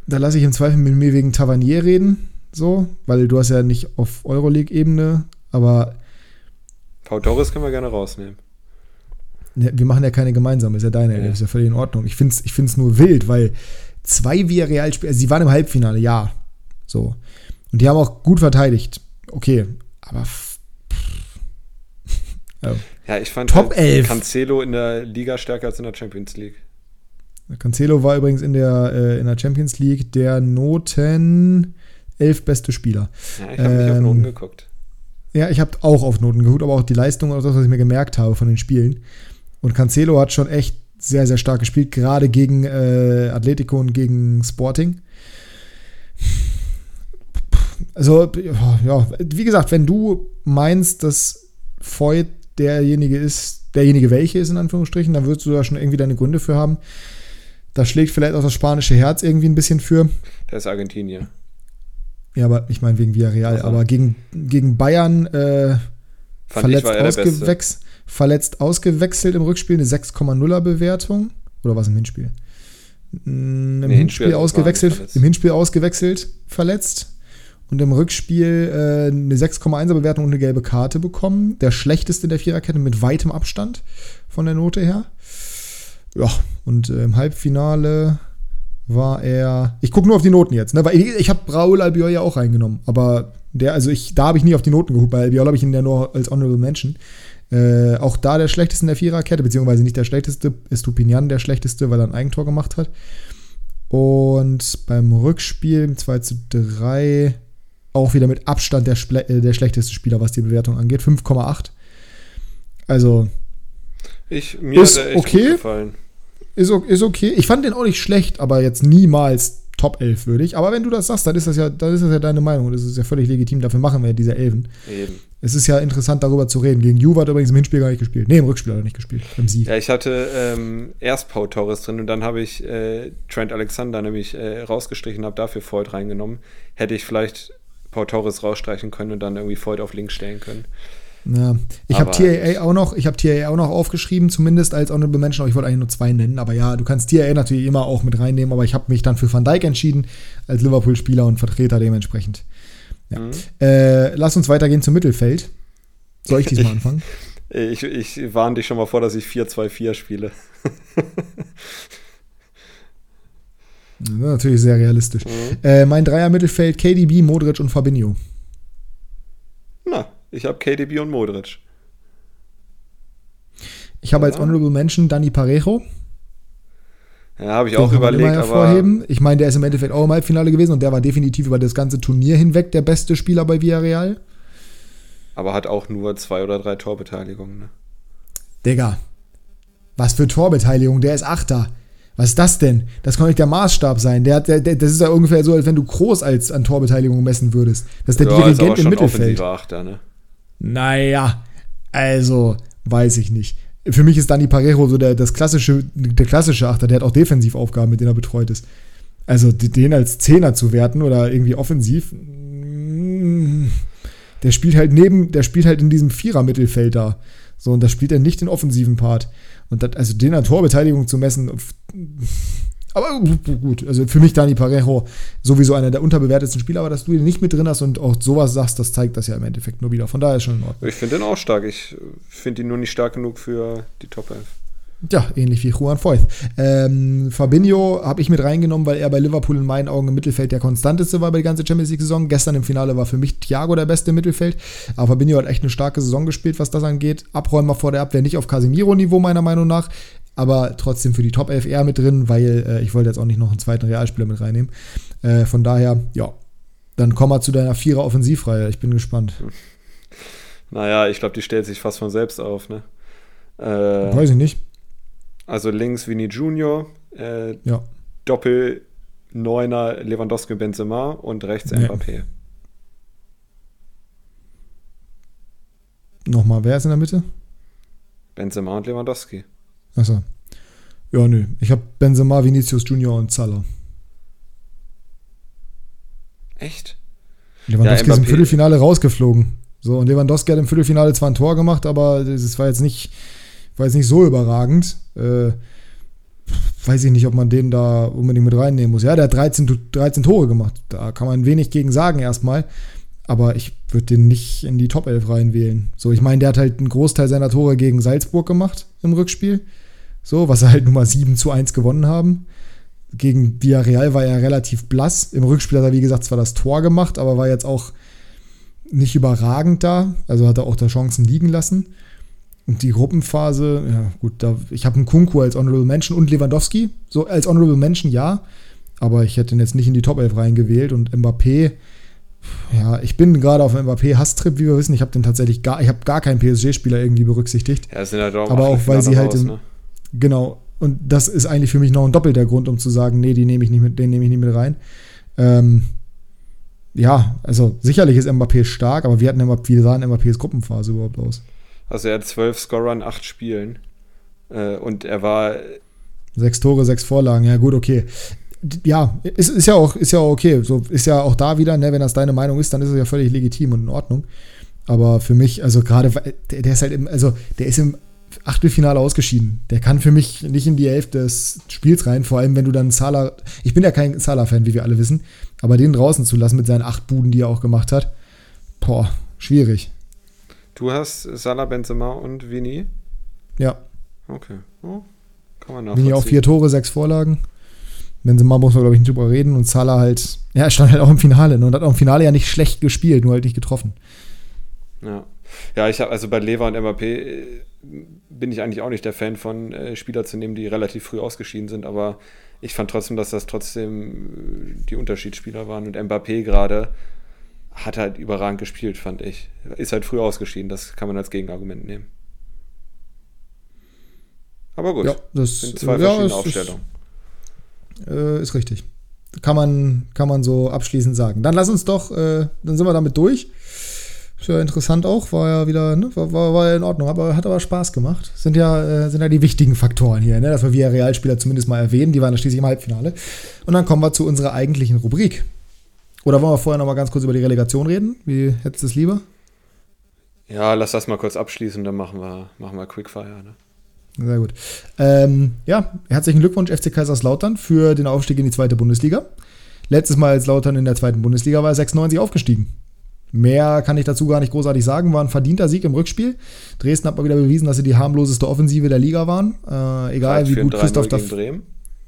Da lasse ich im Zweifel mit mir wegen Tavernier reden, so, weil du hast ja nicht auf Euroleague-Ebene, aber Paul Torres können wir gerne rausnehmen. Ne, wir machen ja keine gemeinsame, ist ja deine, ja. ist ja völlig in Ordnung. Ich finde es ich find's nur wild, weil zwei Villarreal-Spieler, also sie waren im Halbfinale, ja, so. Und die haben auch gut verteidigt, okay, aber ja. Ja, ich fand Top halt 11. Cancelo in der Liga stärker als in der Champions League. Cancelo war übrigens in der, äh, in der Champions League der Noten 11 beste Spieler. Ja, ich habe ähm, nicht auf Noten ähm, geguckt. Ja, ich habe auch auf Noten geguckt, aber auch die Leistung oder das, was ich mir gemerkt habe von den Spielen. Und Cancelo hat schon echt sehr, sehr stark gespielt, gerade gegen äh, Atletico und gegen Sporting. Also, ja, wie gesagt, wenn du meinst, dass Voigt derjenige ist, derjenige welche ist, in Anführungsstrichen, dann würdest du da schon irgendwie deine Gründe für haben. Da schlägt vielleicht auch das spanische Herz irgendwie ein bisschen für. Der ist Argentinier. Ja, aber ich meine wegen Villarreal. Also. Aber gegen, gegen Bayern äh, verletzt, ausgewechselt, verletzt ausgewechselt im Rückspiel, eine 6,0er Bewertung. Oder was im Hinspiel? Im nee, Hinspiel ausgewechselt, im Hinspiel ausgewechselt, verletzt und im Rückspiel äh, eine 6,1er Bewertung und eine gelbe Karte bekommen. Der schlechteste der Viererkette mit weitem Abstand von der Note her. Ja, und äh, im Halbfinale war er. Ich gucke nur auf die Noten jetzt, ne? Weil ich, ich habe Raul Albiol ja auch reingenommen. Aber der, also ich, da habe ich nie auf die Noten geguckt. Bei Albiol habe ich ihn ja nur als Honorable Mention. Äh, auch da der schlechteste in der Viererkette, beziehungsweise nicht der schlechteste, ist Tupinian der schlechteste, weil er ein Eigentor gemacht hat. Und beim Rückspiel 2 zu 3 auch wieder mit Abstand der, äh, der schlechteste Spieler, was die Bewertung angeht. 5,8. Also. Ich, mir ist okay. Ist, ist okay. Ich fand den auch nicht schlecht, aber jetzt niemals Top 11 würdig. Aber wenn du das sagst, dann ist das ja, dann ist das ja deine Meinung. Das ist ja völlig legitim. Dafür machen wir ja diese Elfen. Eben. Es ist ja interessant, darüber zu reden. Gegen Juve hat übrigens im Hinspiel gar nicht gespielt. Nee, im Rückspiel hat er nicht gespielt. Im Sieg. Ja, ich hatte ähm, erst Paul Torres drin und dann habe ich äh, Trent Alexander nämlich äh, rausgestrichen, habe dafür Freud reingenommen. Hätte ich vielleicht Paul Torres rausstreichen können und dann irgendwie Freud auf links stellen können. Ja, ich habe TAA auch noch, ich habe TAA auch noch aufgeschrieben, zumindest als Honorable Mention, aber ich wollte eigentlich nur zwei nennen. Aber ja, du kannst TAA natürlich immer auch mit reinnehmen, aber ich habe mich dann für Van Dijk entschieden, als Liverpool-Spieler und Vertreter dementsprechend. Ja. Mhm. Äh, lass uns weitergehen zum Mittelfeld. Soll ich diesmal anfangen? Ich, ich warne dich schon mal vor, dass ich 4-2-4 spiele. Natürlich sehr realistisch. Mhm. Äh, mein Dreier-Mittelfeld: KDB, Modric und Fabinho. Na, ich habe KDB und Modric. Ich habe ja. als Honorable Mention Dani Parejo. Ja, habe ich Den auch überlegt, aber ich meine, der ist im Endeffekt auch im Halbfinale gewesen und der war definitiv über das ganze Turnier hinweg der beste Spieler bei Villarreal. Aber hat auch nur zwei oder drei Torbeteiligungen, ne? Digga, was für Torbeteiligung, der ist Achter. Was ist das denn? Das kann nicht der Maßstab sein. Der, der, der, das ist ja ungefähr so, als wenn du Groß als an Torbeteiligung messen würdest. Das ist der ja, Dirigent ist im Mittelfeld. Achter, ne? Naja, also, weiß ich nicht. Für mich ist Dani Parejo so der, das klassische, der klassische Achter, der hat auch Defensivaufgaben, mit denen er betreut ist. Also den als Zehner zu werten oder irgendwie offensiv, mm, der spielt halt neben, der spielt halt in diesem Vierer-Mittelfeld da. So, und da spielt er nicht den offensiven Part. Und das, also den an Torbeteiligung zu messen, aber gut, also für mich Dani Parejo sowieso einer der unterbewertetsten Spieler, aber dass du ihn nicht mit drin hast und auch sowas sagst, das zeigt das ja im Endeffekt nur wieder. Von daher ist schon in Ordnung. Ich finde ihn auch stark. Ich finde ihn nur nicht stark genug für die Top 11. Ja, ähnlich wie Juan Foyth. Ähm, Fabinho habe ich mit reingenommen, weil er bei Liverpool in meinen Augen im Mittelfeld der konstanteste war bei der ganzen Champions League-Saison. Gestern im Finale war für mich Thiago der beste im Mittelfeld. Aber Fabinho hat echt eine starke Saison gespielt, was das angeht. Abräumer vor der Abwehr nicht auf Casemiro-Niveau, meiner Meinung nach. Aber trotzdem für die Top 11 eher mit drin, weil äh, ich wollte jetzt auch nicht noch einen zweiten Realspieler mit reinnehmen. Äh, von daher, ja, dann komm mal zu deiner Vierer-Offensivreihe. Ich bin gespannt. Naja, ich glaube, die stellt sich fast von selbst auf, ne? Äh, Weiß ich nicht. Also links Vini Junior, äh, ja. Doppel Neuner Lewandowski Benzema und rechts nee. Mbappé. Nochmal, wer ist in der Mitte? Benzema und Lewandowski. Achso. Ja, nö. Ich habe Benzema, Vinicius Junior und Salah. Echt? Lewandowski ja, ist im Viertelfinale rausgeflogen. So, und Lewandowski hat im Viertelfinale zwar ein Tor gemacht, aber es war jetzt nicht war jetzt nicht so überragend. Äh, weiß ich nicht, ob man den da unbedingt mit reinnehmen muss. Ja, der hat 13, 13 Tore gemacht. Da kann man wenig gegen sagen erstmal. Aber ich würde den nicht in die Top 11 reinwählen. So, ich meine, der hat halt einen Großteil seiner Tore gegen Salzburg gemacht im Rückspiel. So, was er halt Nummer 7 zu 1 gewonnen haben. Gegen Villarreal war er relativ blass. Im Rückspiel hat er, wie gesagt, zwar das Tor gemacht, aber war jetzt auch nicht überragend da. Also hat er auch da Chancen liegen lassen. Und die Gruppenphase, ja gut, da, ich habe einen Kunku als Honorable Mention und Lewandowski. So als Honorable Mention ja, aber ich hätte ihn jetzt nicht in die Top 11 reingewählt. Und Mbappé, ja, ich bin gerade auf Mbappé-Hasstrip, wie wir wissen. Ich habe den tatsächlich gar, ich habe gar keinen PSG-Spieler irgendwie berücksichtigt. Ja, sind halt auch aber auch, weil sie halt, im, ne? genau, und das ist eigentlich für mich noch ein doppelter Grund, um zu sagen, nee, die nehme ich nicht mit, den nehme ich nicht mit rein. Ähm, ja, also sicherlich ist Mbappé stark, aber wie, hatten Mbappé, wie sah Mbappés Gruppenphase überhaupt aus? Also er hat zwölf Scorer in acht Spielen. Äh, und er war. Sechs Tore, sechs Vorlagen, ja gut, okay. Ja, ist, ist ja auch, ist ja auch okay. So ist ja auch da wieder, ne, wenn das deine Meinung ist, dann ist es ja völlig legitim und in Ordnung. Aber für mich, also gerade, der, der ist halt im, also der ist im Achtelfinale ausgeschieden. Der kann für mich nicht in die Hälfte des Spiels rein, vor allem wenn du dann Salah, ich bin ja kein Salah-Fan, wie wir alle wissen, aber den draußen zu lassen mit seinen acht Buden, die er auch gemacht hat, boah, schwierig. Du hast Salah, Benzema und Vini? Ja. Okay. Oh, kann man Vini auch vier Tore, sechs Vorlagen. Benzema muss man, glaube ich, nicht drüber reden. Und Salah halt, ja, er stand halt auch im Finale ne? und hat auch im Finale ja nicht schlecht gespielt, nur halt nicht getroffen. Ja. Ja, ich habe also bei Lever und MAP äh, bin ich eigentlich auch nicht der Fan von äh, Spieler zu nehmen, die relativ früh ausgeschieden sind, aber ich fand trotzdem, dass das trotzdem äh, die Unterschiedsspieler waren und Mbappé gerade hat halt überragend gespielt, fand ich. Ist halt früh ausgeschieden, das kann man als Gegenargument nehmen. Aber gut, ja, das sind zwei ja, verschiedene Aufstellungen. Ist, äh, ist, richtig. Kann man, kann man so abschließend sagen. Dann lass uns doch, äh, dann sind wir damit durch. Ist ja interessant auch, war ja wieder, ne, war, war, war in Ordnung, aber hat aber Spaß gemacht. Sind ja, äh, sind ja die wichtigen Faktoren hier, ne, dass wir via Realspieler zumindest mal erwähnen. Die waren ja schließlich im Halbfinale. Und dann kommen wir zu unserer eigentlichen Rubrik. Oder wollen wir vorher noch mal ganz kurz über die Relegation reden? Wie hättest du es lieber? Ja, lass das mal kurz abschließen, dann machen wir, machen wir Quickfire. Ne? Sehr gut. Ähm, ja, herzlichen Glückwunsch FC Kaiserslautern für den Aufstieg in die zweite Bundesliga. Letztes Mal als Lautern in der zweiten Bundesliga war er 96 aufgestiegen. Mehr kann ich dazu gar nicht großartig sagen. War ein verdienter Sieg im Rückspiel. Dresden hat mal wieder bewiesen, dass sie die harmloseste Offensive der Liga waren. Äh, egal wie gut Christoph da.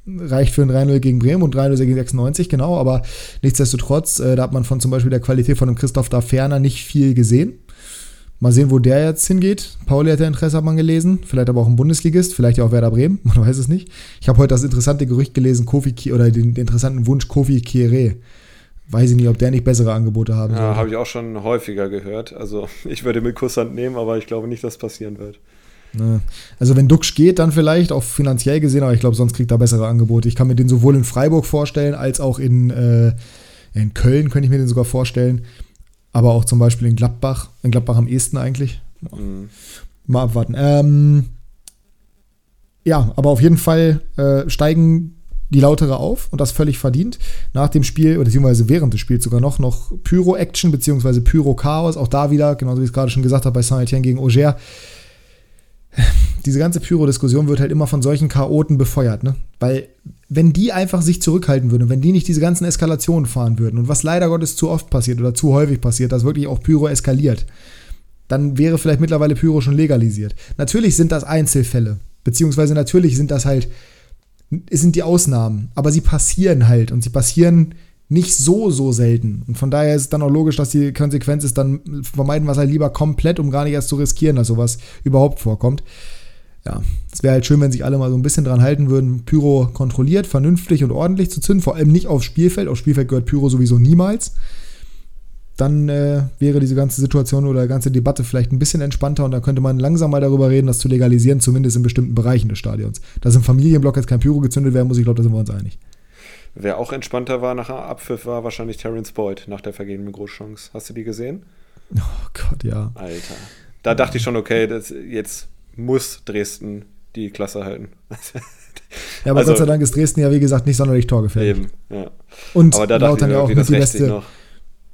Reicht für ein 3-0 gegen Bremen und 3-0 gegen 96, genau. Aber nichtsdestotrotz, äh, da hat man von zum Beispiel der Qualität von dem Christoph da Ferner nicht viel gesehen. Mal sehen, wo der jetzt hingeht. Pauli hat ja Interesse, hat man gelesen. Vielleicht aber auch ein Bundesligist, vielleicht ja auch Werder Bremen, man weiß es nicht. Ich habe heute das interessante Gerücht gelesen, Kofi oder den, den interessanten Wunsch Kofi Kieré weiß ich nicht, ob der nicht bessere Angebote haben Ja, habe ich auch schon häufiger gehört. Also ich würde mit Kusshand nehmen, aber ich glaube nicht, dass passieren wird. Ne. Also wenn Duxch geht, dann vielleicht auch finanziell gesehen, aber ich glaube, sonst kriegt er bessere Angebote. Ich kann mir den sowohl in Freiburg vorstellen, als auch in, äh, in Köln könnte ich mir den sogar vorstellen. Aber auch zum Beispiel in Gladbach. In Gladbach am ehesten eigentlich. Mhm. Mal abwarten. Ähm, ja, aber auf jeden Fall äh, steigen die Lautere auf und das völlig verdient. Nach dem Spiel, oder beziehungsweise während des Spiels sogar noch, noch Pyro-Action, beziehungsweise Pyro-Chaos. Auch da wieder, genauso wie ich es gerade schon gesagt habe, bei Saint-Etienne gegen Auger. Diese ganze Pyro-Diskussion wird halt immer von solchen Chaoten befeuert, ne? Weil, wenn die einfach sich zurückhalten würden, wenn die nicht diese ganzen Eskalationen fahren würden, und was leider Gottes zu oft passiert oder zu häufig passiert, dass wirklich auch Pyro eskaliert, dann wäre vielleicht mittlerweile Pyro schon legalisiert. Natürlich sind das Einzelfälle, beziehungsweise natürlich sind das halt sind die Ausnahmen, aber sie passieren halt und sie passieren nicht so, so selten. Und von daher ist es dann auch logisch, dass die Konsequenz ist, dann vermeiden wir es halt lieber komplett, um gar nicht erst zu riskieren, dass sowas überhaupt vorkommt. Ja, es wäre halt schön, wenn sich alle mal so ein bisschen dran halten würden, Pyro kontrolliert, vernünftig und ordentlich zu zünden, vor allem nicht aufs Spielfeld. Aufs Spielfeld gehört Pyro sowieso niemals dann äh, wäre diese ganze Situation oder ganze Debatte vielleicht ein bisschen entspannter und da könnte man langsam mal darüber reden, das zu legalisieren, zumindest in bestimmten Bereichen des Stadions. Dass im Familienblock jetzt kein Pyro gezündet werden muss, ich glaube, da sind wir uns einig. Wer auch entspannter war nach Abpfiff, war wahrscheinlich Terence Boyd nach der vergebenen Großchance. Hast du die gesehen? Oh Gott, ja. Alter. Da dachte ich schon, okay, das, jetzt muss Dresden die Klasse halten. ja, aber also, Gott sei Dank ist Dresden ja, wie gesagt, nicht sonderlich torgefährlich. Eben, ja. Und aber da Lautern ja auch mit die beste, noch.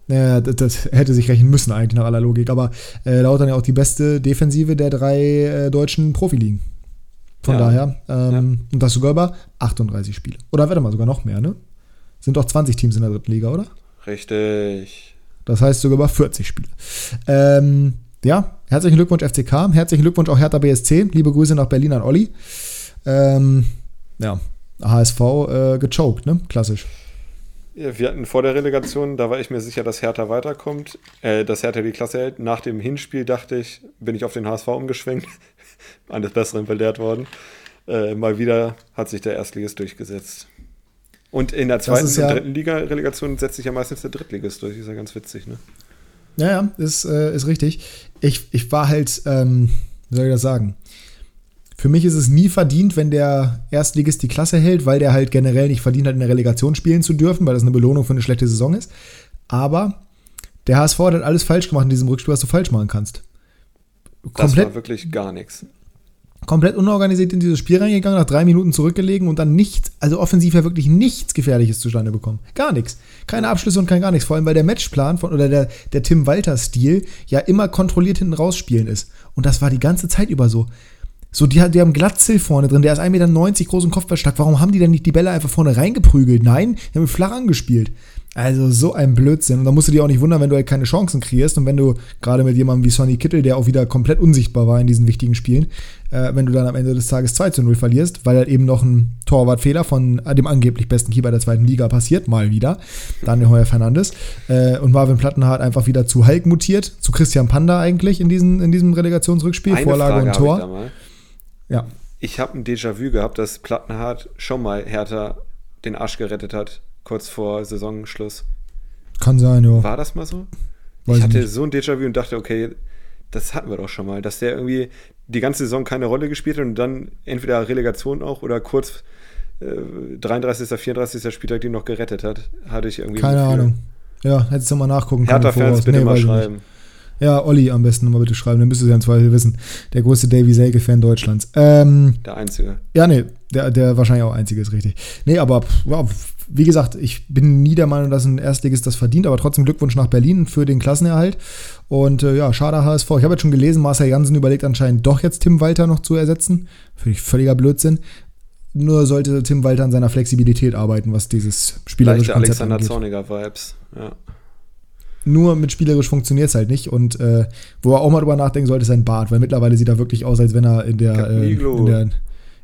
Naja, das, das, hätte sich rechnen müssen eigentlich nach aller Logik. Aber äh, Lautern ja auch die beste Defensive der drei äh, deutschen Profiligen. Von ja. daher. Ähm, ja. Und das sogar über 38 Spiele. Oder warte mal, sogar noch mehr, ne? Sind doch 20 Teams in der dritten Liga, oder? Richtig. Das heißt sogar über 40 Spiele. Ähm, ja, herzlichen Glückwunsch FCK. Herzlichen Glückwunsch auch Hertha BSC. Liebe Grüße nach Berlin an Olli. Ähm, ja, HSV äh, gechoked, ne? Klassisch. Ja, wir hatten vor der Relegation, da war ich mir sicher, dass Hertha weiterkommt, äh, dass Hertha die Klasse hält. Nach dem Hinspiel dachte ich, bin ich auf den HSV umgeschwenkt, eines Besseren belehrt worden. Äh, mal wieder hat sich der Erstligist durchgesetzt. Und in der zweiten und ja, dritten Liga-Relegation setzt sich ja meistens der Drittligist durch. Ist ja ganz witzig, ne? Ja, ja, ist, äh, ist richtig. Ich, ich war halt, ähm, wie soll ich das sagen? Für mich ist es nie verdient, wenn der Erstligist die Klasse hält, weil der halt generell nicht verdient hat, in der Relegation spielen zu dürfen, weil das eine Belohnung für eine schlechte Saison ist. Aber der HSV hat alles falsch gemacht in diesem Rückspiel, was du falsch machen kannst. Komplett, das war wirklich gar nichts komplett unorganisiert in dieses Spiel reingegangen, nach drei Minuten zurückgelegen und dann nichts, also offensiv ja wirklich nichts Gefährliches zustande bekommen. Gar nichts. Keine Abschlüsse und kein gar nichts. Vor allem, weil der Matchplan von, oder der, der Tim Walter-Stil ja immer kontrolliert hinten rausspielen ist. Und das war die ganze Zeit über so. So, die, die haben Glatzel vorne drin, der ist 1,90 Meter groß und Kopfball stark. Warum haben die denn nicht die Bälle einfach vorne reingeprügelt? Nein, die haben flach angespielt. Also so ein Blödsinn. Und da musst du dir auch nicht wundern, wenn du halt keine Chancen kreierst und wenn du gerade mit jemandem wie Sonny Kittel, der auch wieder komplett unsichtbar war in diesen wichtigen Spielen, äh, wenn du dann am Ende des Tages 2 zu 0 verlierst, weil halt eben noch ein Torwartfehler von dem angeblich besten Keeper der zweiten Liga passiert, mal wieder, Daniel Heuer Fernandes, äh, und Marvin Plattenhardt einfach wieder zu Hulk mutiert, zu Christian Panda eigentlich in, diesen, in diesem Relegationsrückspiel, Eine Vorlage Frage und Tor. Ich ja. Ich habe ein Déjà-vu gehabt, dass Plattenhardt schon mal Hertha den Arsch gerettet hat, kurz vor Saisonschluss. Kann sein, ja. War das mal so? Weiß ich hatte nicht. so ein Déjà-vu und dachte, okay, das hatten wir doch schon mal, dass der irgendwie die ganze Saison keine Rolle gespielt hat und dann entweder Relegation auch oder kurz äh, 33., 34. Spieltag die noch gerettet hat, hatte ich irgendwie. Keine Ahnung. Ja, hättest du mal nachgucken können. Hertha-Fans bitte nee, mal schreiben. Ja, Olli am besten nochmal bitte schreiben, dann müsstest du ja im Zweifel wissen. Der größte Davy Selke-Fan Deutschlands. Ähm, der einzige. Ja, nee, der, der wahrscheinlich auch einzige ist richtig. Nee, aber ja, wie gesagt, ich bin nie der Meinung, dass ein Erstligist das verdient, aber trotzdem Glückwunsch nach Berlin für den Klassenerhalt. Und äh, ja, schade HSV. Ich habe jetzt schon gelesen, Marcel Jansen überlegt anscheinend doch jetzt Tim Walter noch zu ersetzen. Finde ich völliger Blödsinn. Nur sollte Tim Walter an seiner Flexibilität arbeiten, was dieses spielerische Konzept Alexander angeht. Zorniger Vibes, ja. Nur mit spielerisch funktioniert es halt nicht. Und äh, wo er auch mal drüber nachdenken sollte, ist sein Bart, weil mittlerweile sieht er wirklich aus, als wenn er in der, äh, in der,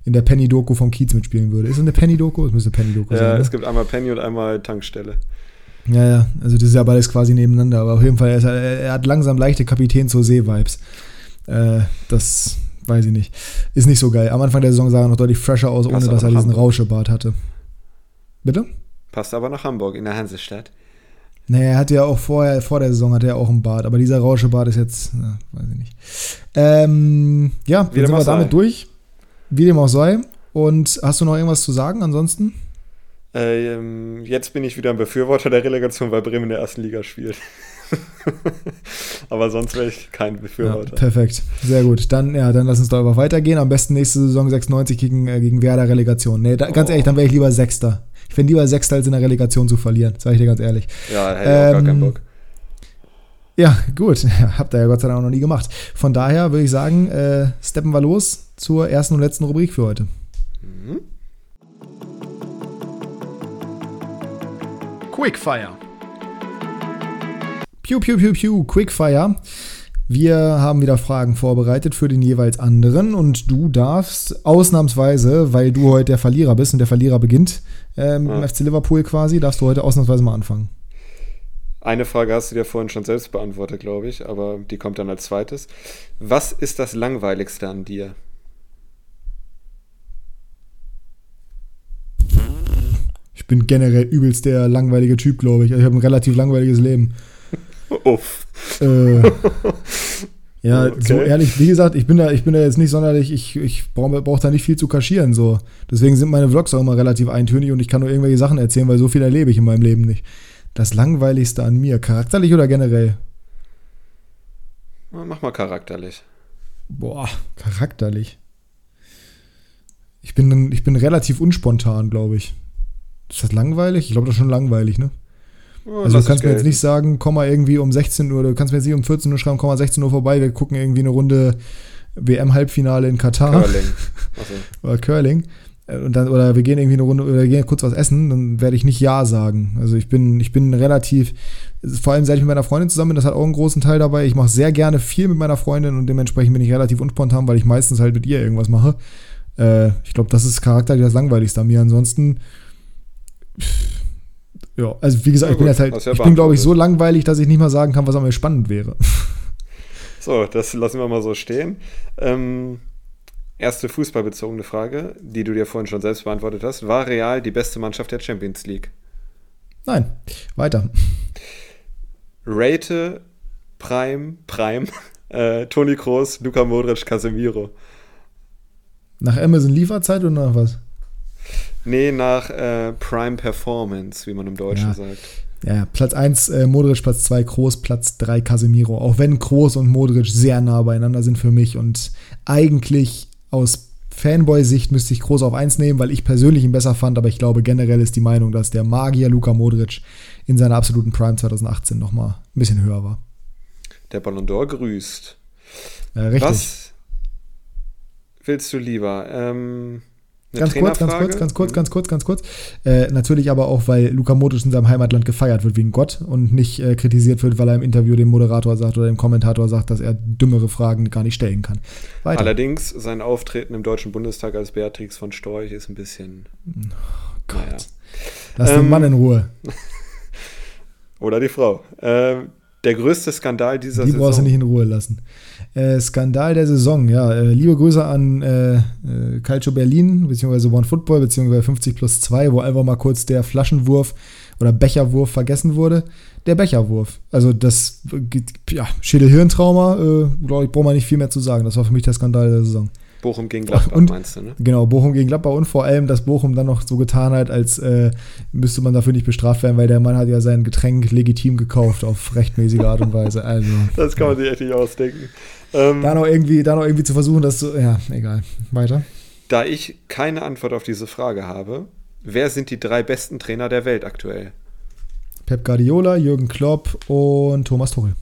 in der Penny-Doku vom Kiez mitspielen würde. Ist es eine Penny-Doku? Es müsste Penny-Doku ja, sein. Ja, es ne? gibt einmal Penny und einmal Tankstelle. Ja, ja, also das ist ja beides quasi nebeneinander. Aber auf jeden Fall, er, er hat langsam leichte Kapitän zur See-Vibes. Äh, das weiß ich nicht. Ist nicht so geil. Am Anfang der Saison sah er noch deutlich fresher aus, Passt ohne dass er diesen Hamburg. Rauschebart hatte. Bitte? Passt aber nach Hamburg, in der Hansestadt. Naja, er hatte ja auch vorher, vor der Saison hatte er auch einen Bart, aber dieser Rauschebart ist jetzt, na, weiß ich nicht. Ähm, ja, dann sind wir damit durch. Wie dem auch sei. Und hast du noch irgendwas zu sagen ansonsten? Ähm, jetzt bin ich wieder ein Befürworter der Relegation, weil Bremen in der ersten Liga spielt. Aber sonst wäre ich kein Befürworter. Ja, perfekt, sehr gut. Dann, ja, dann lass uns da aber weitergehen. Am besten nächste Saison 96 gegen, äh, gegen Werder Relegation. Nee, da, ganz oh. ehrlich, dann wäre ich lieber Sechster. Ich finde lieber Sechster als in der Relegation zu verlieren, sage ich dir ganz ehrlich. Ja, hätte ähm, auch gar keinen ähm, Bock. Ja, gut. Habt ihr ja Gott sei Dank auch noch nie gemacht. Von daher würde ich sagen, äh, steppen wir los zur ersten und letzten Rubrik für heute. Mhm. Quickfire. Pew, pew, pew, pew, Quickfire. Wir haben wieder Fragen vorbereitet für den jeweils anderen und du darfst ausnahmsweise, weil du heute der Verlierer bist und der Verlierer beginnt ähm, ja. FC Liverpool quasi, darfst du heute ausnahmsweise mal anfangen. Eine Frage hast du dir vorhin schon selbst beantwortet, glaube ich, aber die kommt dann als zweites. Was ist das Langweiligste an dir? Ich bin generell übelst der langweilige Typ, glaube ich. Also ich habe ein relativ langweiliges Leben. Uff. Äh, ja, okay. so ehrlich, wie gesagt, ich bin da, ich bin da jetzt nicht sonderlich, ich, ich brauche brauch da nicht viel zu kaschieren. So. Deswegen sind meine Vlogs auch immer relativ eintönig und ich kann nur irgendwelche Sachen erzählen, weil so viel erlebe ich in meinem Leben nicht. Das Langweiligste an mir, charakterlich oder generell? Mach mal charakterlich. Boah, charakterlich. Ich bin, ich bin relativ unspontan, glaube ich. Ist das langweilig? Ich glaube, das ist schon langweilig, ne? Oh, also du kannst mir jetzt nicht sagen, komm mal irgendwie um 16 Uhr, du kannst mir jetzt nicht um 14 Uhr schreiben, komm mal 16 Uhr vorbei, wir gucken irgendwie eine Runde WM-Halbfinale in Katar. Curling. oder Curling. Äh, und dann, oder wir gehen irgendwie eine Runde oder gehen kurz was essen, dann werde ich nicht Ja sagen. Also ich bin, ich bin relativ, vor allem seit ich mit meiner Freundin zusammen bin, das hat auch einen großen Teil dabei. Ich mache sehr gerne viel mit meiner Freundin und dementsprechend bin ich relativ unspontan, weil ich meistens halt mit ihr irgendwas mache. Äh, ich glaube, das ist charakterlich das Langweiligste an mir. Ansonsten ja, also wie gesagt, ja, ich bin jetzt halt, ja ich bin glaube ich so langweilig, dass ich nicht mal sagen kann, was an mir spannend wäre. So, das lassen wir mal so stehen. Ähm, erste fußballbezogene Frage, die du dir vorhin schon selbst beantwortet hast. War Real die beste Mannschaft der Champions League? Nein, weiter. Rate, Prime, Prime, äh, Toni Kroos, Luka Modric, Casemiro. Nach Amazon Lieferzeit oder nach was? Nee, nach äh, Prime Performance, wie man im Deutschen Ja. sagt. Ja, Platz 1 äh, Modric, Platz 2 Kroos, Platz 3 Casemiro. Auch wenn Kroos und Modric sehr nah beieinander sind für mich und eigentlich aus Fanboy-Sicht müsste ich Kroos auf 1 nehmen, weil ich persönlich ihn besser fand, aber ich glaube generell ist die Meinung, dass der Magier Luka Modric in seiner absoluten Prime 2018 nochmal ein bisschen höher war. Der Ballon d'Or grüßt. Äh, richtig. Was willst du lieber? Ähm, Ganz kurz, ganz kurz, ganz kurz, ganz kurz, ganz kurz. Äh, natürlich aber auch, weil Luka Modric in seinem Heimatland gefeiert wird wegen Gott und nicht äh, kritisiert wird, weil er im Interview dem Moderator sagt oder dem Kommentator sagt, dass er dümmere Fragen gar nicht stellen kann. Weiter. Allerdings, sein Auftreten im Deutschen Bundestag als Beatrix von Storch ist ein bisschen. Gott. naja. Lass den Ähm, Mann in Ruhe. Oder die Frau. Ähm, der größte Skandal dieser Die Saison. brauchst du nicht in Ruhe lassen. Äh, Skandal der Saison, ja. Äh, liebe Grüße an äh, äh, Calcio Berlin, beziehungsweise One Football, beziehungsweise 50 plus 2, wo einfach mal kurz der Flaschenwurf oder Becherwurf vergessen wurde. Der Becherwurf. Also das, ja, Schädel-Hirntrauma, äh, glaube ich, braucht man nicht viel mehr zu sagen. Das war für mich der Skandal der Saison. Bochum gegen Gladbach, Und- meinst du, ne? Genau, Bochum gegen Gladbach und vor allem, dass Bochum dann noch so getan hat, als äh, müsste man dafür nicht bestraft werden, weil der Mann hat ja sein Getränk legitim gekauft auf rechtmäßige Art und Weise. Also Das kann man sich echt nicht ausdenken. Ähm, da noch irgendwie, da noch irgendwie zu versuchen, das zu, ja, egal. Weiter. da ich keine Antwort auf diese Frage habe, wer sind die drei besten Trainer der Welt aktuell? Pep Guardiola, Jürgen Klopp und Thomas Tuchel.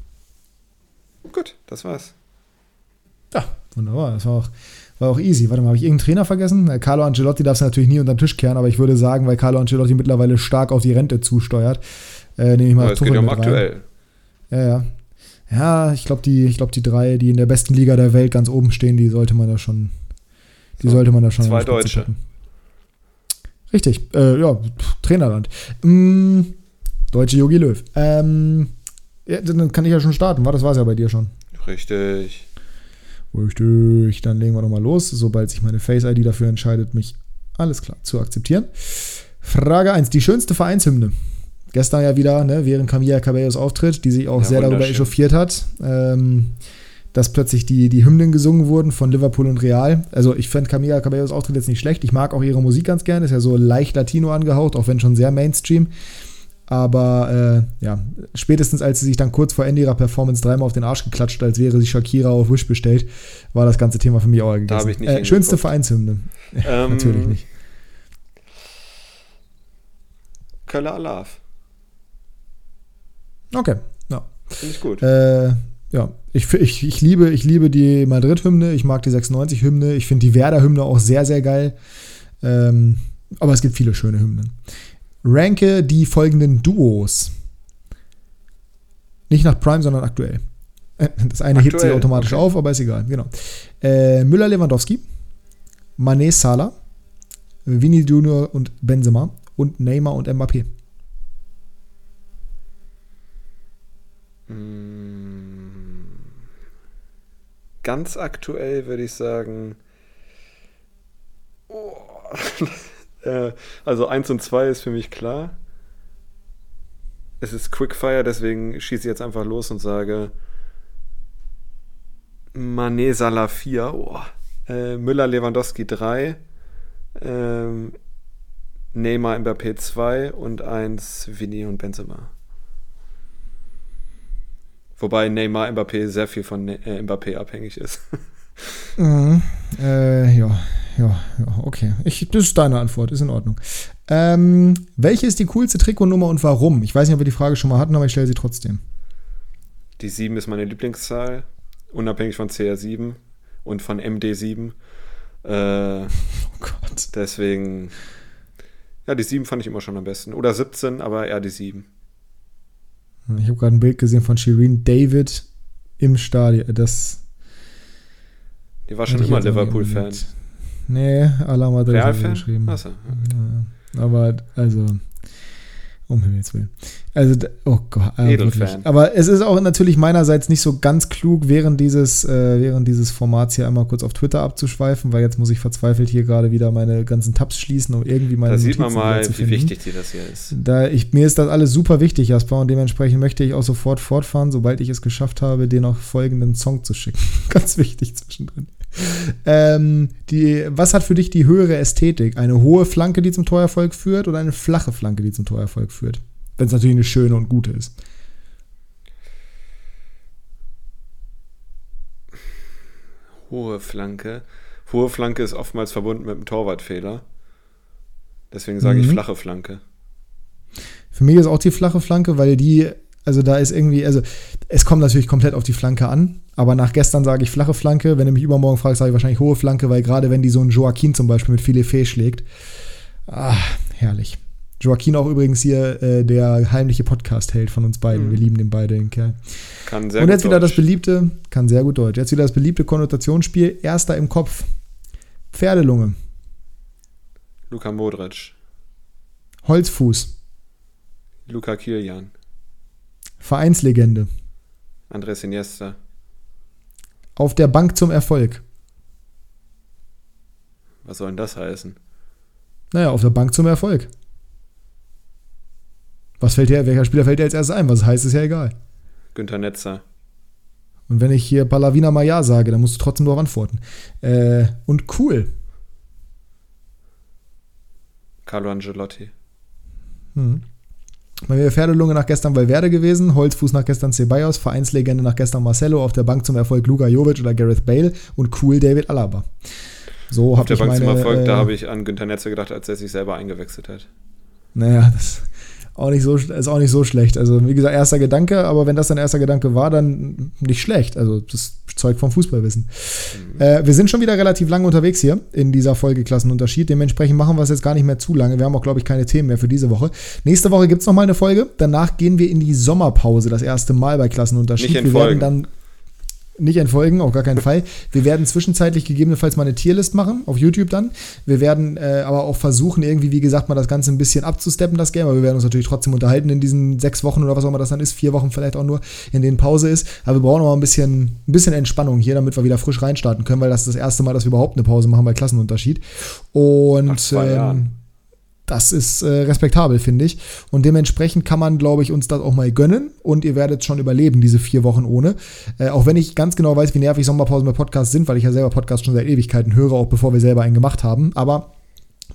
Gut, das war's. Ja, wunderbar. Das war auch, war auch easy. Warte mal, habe ich irgendeinen Trainer vergessen? Carlo Ancelotti darfst du natürlich nie unter den Tisch kehren, aber ich würde sagen, weil Carlo Ancelotti mittlerweile stark auf die Rente zusteuert, äh, nehme ich mal Aber es geht ja um aktuell. Ja, ja. Ja, ich glaube, die, ich glaub, die drei, die in der besten Liga der Welt ganz oben stehen, die sollte man da schon. Die So, sollte man da schon. zwei Deutsche. packen. Richtig, äh, ja, Trainerland. Mm, Deutsche Jogi Löw. Ähm, ja, dann kann ich ja schon starten, war? Das war es ja bei dir schon. Richtig. Richtig, dann legen wir doch mal los, sobald sich meine Face-ID dafür entscheidet, mich alles klar zu akzeptieren. Frage 1, die schönste Vereinshymne. Gestern ja wieder, ne, während Camilla Cabellos Auftritt, die sich auch Ja, sehr darüber echauffiert hat, ähm, dass plötzlich die, die Hymnen gesungen wurden von Liverpool und Real. Also ich fand Camilla Cabellos Auftritt jetzt nicht schlecht. Ich mag auch ihre Musik ganz gerne, ist ja so leicht Latino angehaucht, auch wenn schon sehr Mainstream. Aber äh, ja, spätestens als sie sich dann kurz vor Ende ihrer Performance dreimal auf den Arsch geklatscht, als wäre sie Shakira auf Wish bestellt, war das ganze Thema für mich auch gegessen. Da ich nicht äh, schönste. Vereinshymne. Ähm, Natürlich nicht. Köller Alarv. Okay, ja. Finde ich gut. Äh, ja, ich, ich, ich, liebe, ich liebe die Madrid-Hymne, ich mag die 96-Hymne, ich finde die Werder-Hymne auch sehr, sehr geil. Ähm, aber es gibt viele schöne Hymnen. Ranke die folgenden Duos. Nicht nach Prime, sondern aktuell. Äh, Das eine hebt sich Aktuell, automatisch okay. auf, aber ist egal. Genau. Äh, Müller-Lewandowski, Mané Salah, Vini Junior und Benzema und Neymar und Mbappé. Mm. Ganz aktuell würde ich sagen. Oh. Äh, also 1 und 2 ist für mich klar. Es ist Quickfire, deswegen schieße ich jetzt einfach los und sage Mané Salah 4, oh. äh, Müller Lewandowski 3, ähm, Neymar Mbappé 2 und 1 Vini und Benzema. Wobei Neymar Mbappé sehr viel von Ne- äh, Mbappé abhängig ist. Mhm. Äh, ja, ja, ja, okay. Ich, das ist deine Antwort, ist in Ordnung. Ähm, welche ist die coolste Trikotnummer und warum? Ich weiß nicht, ob wir die Frage schon mal hatten, aber ich stelle sie trotzdem. Die 7 ist meine Lieblingszahl, unabhängig von CR7 und von MD7. Äh, Oh Gott. deswegen, ja, die 7 fand ich immer schon am besten. Oder 17, aber eher die 7. Ich habe gerade ein Bild gesehen von Shireen David im Stadion. Das Die war schon immer Liverpool-Fan. Nee, Ala Madrid hat sie Real-Fan? geschrieben. Achso. Ja, aber, also, um Himmels Willen. Also, oh Gott, äh. Aber es ist auch natürlich meinerseits nicht so ganz klug, während dieses, äh, während dieses Formats hier einmal kurz auf Twitter abzuschweifen, weil jetzt muss ich verzweifelt hier gerade wieder meine ganzen Tabs schließen, um irgendwie meine Da sieht man mal, wie finden. wichtig dir das hier ist. Da ich, mir ist das alles super wichtig, Jasper, und dementsprechend möchte ich auch sofort fortfahren, sobald ich es geschafft habe, dir noch folgenden Song zu schicken. Ganz wichtig zwischendrin. Ähm, die, was hat für dich die höhere Ästhetik? Eine hohe Flanke, die zum Torerfolg führt, oder eine flache Flanke, die zum Torerfolg führt? Wenn es natürlich eine schöne und gute ist. Hohe Flanke. Hohe Flanke ist oftmals verbunden mit einem Torwartfehler. Deswegen sage mhm. ich flache Flanke. Für mich ist auch die flache Flanke, weil die, also da ist irgendwie, also es kommt natürlich komplett auf die Flanke an, aber nach gestern sage ich flache Flanke. Wenn du mich übermorgen fragst, sage ich wahrscheinlich hohe Flanke, weil gerade wenn die so einen Joaquin zum Beispiel mit Fee schlägt, ah, herrlich. Joaquin auch übrigens hier äh, der heimliche Podcast-Held von uns beiden. Mhm. Wir lieben den beiden, den Kerl. Kann sehr Und jetzt wieder Deutsch. das beliebte, kann sehr gut Deutsch, jetzt wieder das beliebte Konnotationsspiel. Erster im Kopf. Pferdelunge. Luka Modric. Holzfuß. Luka Kilian. Vereinslegende. Andres Iniesta. Auf der Bank zum Erfolg. Was soll denn das heißen? Naja, auf der Bank zum Erfolg. Was fällt dir, welcher Spieler fällt dir als erstes ein? Was heißt, ist ja egal. Günter Netzer. Und wenn ich hier Palavina Maya sage, dann musst du trotzdem darauf antworten. Äh, und cool. Carlo Angelotti. Hm. Bei mir Pferdelunge nach gestern Valverde gewesen, Holzfuß nach gestern Ceballos, Vereinslegende nach gestern Marcelo, auf der Bank zum Erfolg Luka Jovic oder Gareth Bale und cool David Alaba. So auf der Bank meine, zum Erfolg, äh, da habe ich an Günther Netzer gedacht, als er sich selber eingewechselt hat. Naja, das auch nicht so, ist auch nicht so schlecht. Also, wie gesagt, erster Gedanke, aber wenn das dein erster Gedanke war, dann nicht schlecht. Also, das zeugt vom Fußballwissen. Mhm. Äh, wir sind schon wieder relativ lange unterwegs hier in dieser Folge Klassenunterschied. Dementsprechend machen wir es jetzt gar nicht mehr zu lange. Wir haben auch, glaube ich, keine Themen mehr für diese Woche. Nächste Woche gibt es nochmal eine Folge. Danach gehen wir in die Sommerpause, das erste Mal bei Klassenunterschied. Nicht in wir werden dann nicht entfolgen, auf gar keinen Fall. Wir werden zwischenzeitlich gegebenenfalls mal eine Tierlist machen, auf YouTube dann. Wir werden äh, aber auch versuchen, irgendwie, wie gesagt, mal das Ganze ein bisschen abzusteppen, das Game. Aber wir werden uns natürlich trotzdem unterhalten in diesen sechs Wochen oder was auch immer das dann ist, vier Wochen vielleicht auch nur, in denen Pause ist. Aber wir brauchen noch mal ein bisschen, ein bisschen Entspannung hier, damit wir wieder frisch reinstarten können, weil das ist das erste Mal, dass wir überhaupt eine Pause machen bei Klassenunterschied. Und ähm, das ist äh, respektabel, finde ich. Und dementsprechend kann man, glaube ich, uns das auch mal gönnen. Und ihr werdet schon überleben, diese vier Wochen ohne. Äh, auch wenn ich ganz genau weiß, wie nervig Sommerpausen bei Podcasts sind, weil ich ja selber Podcasts schon seit Ewigkeiten höre, auch bevor wir selber einen gemacht haben. Aber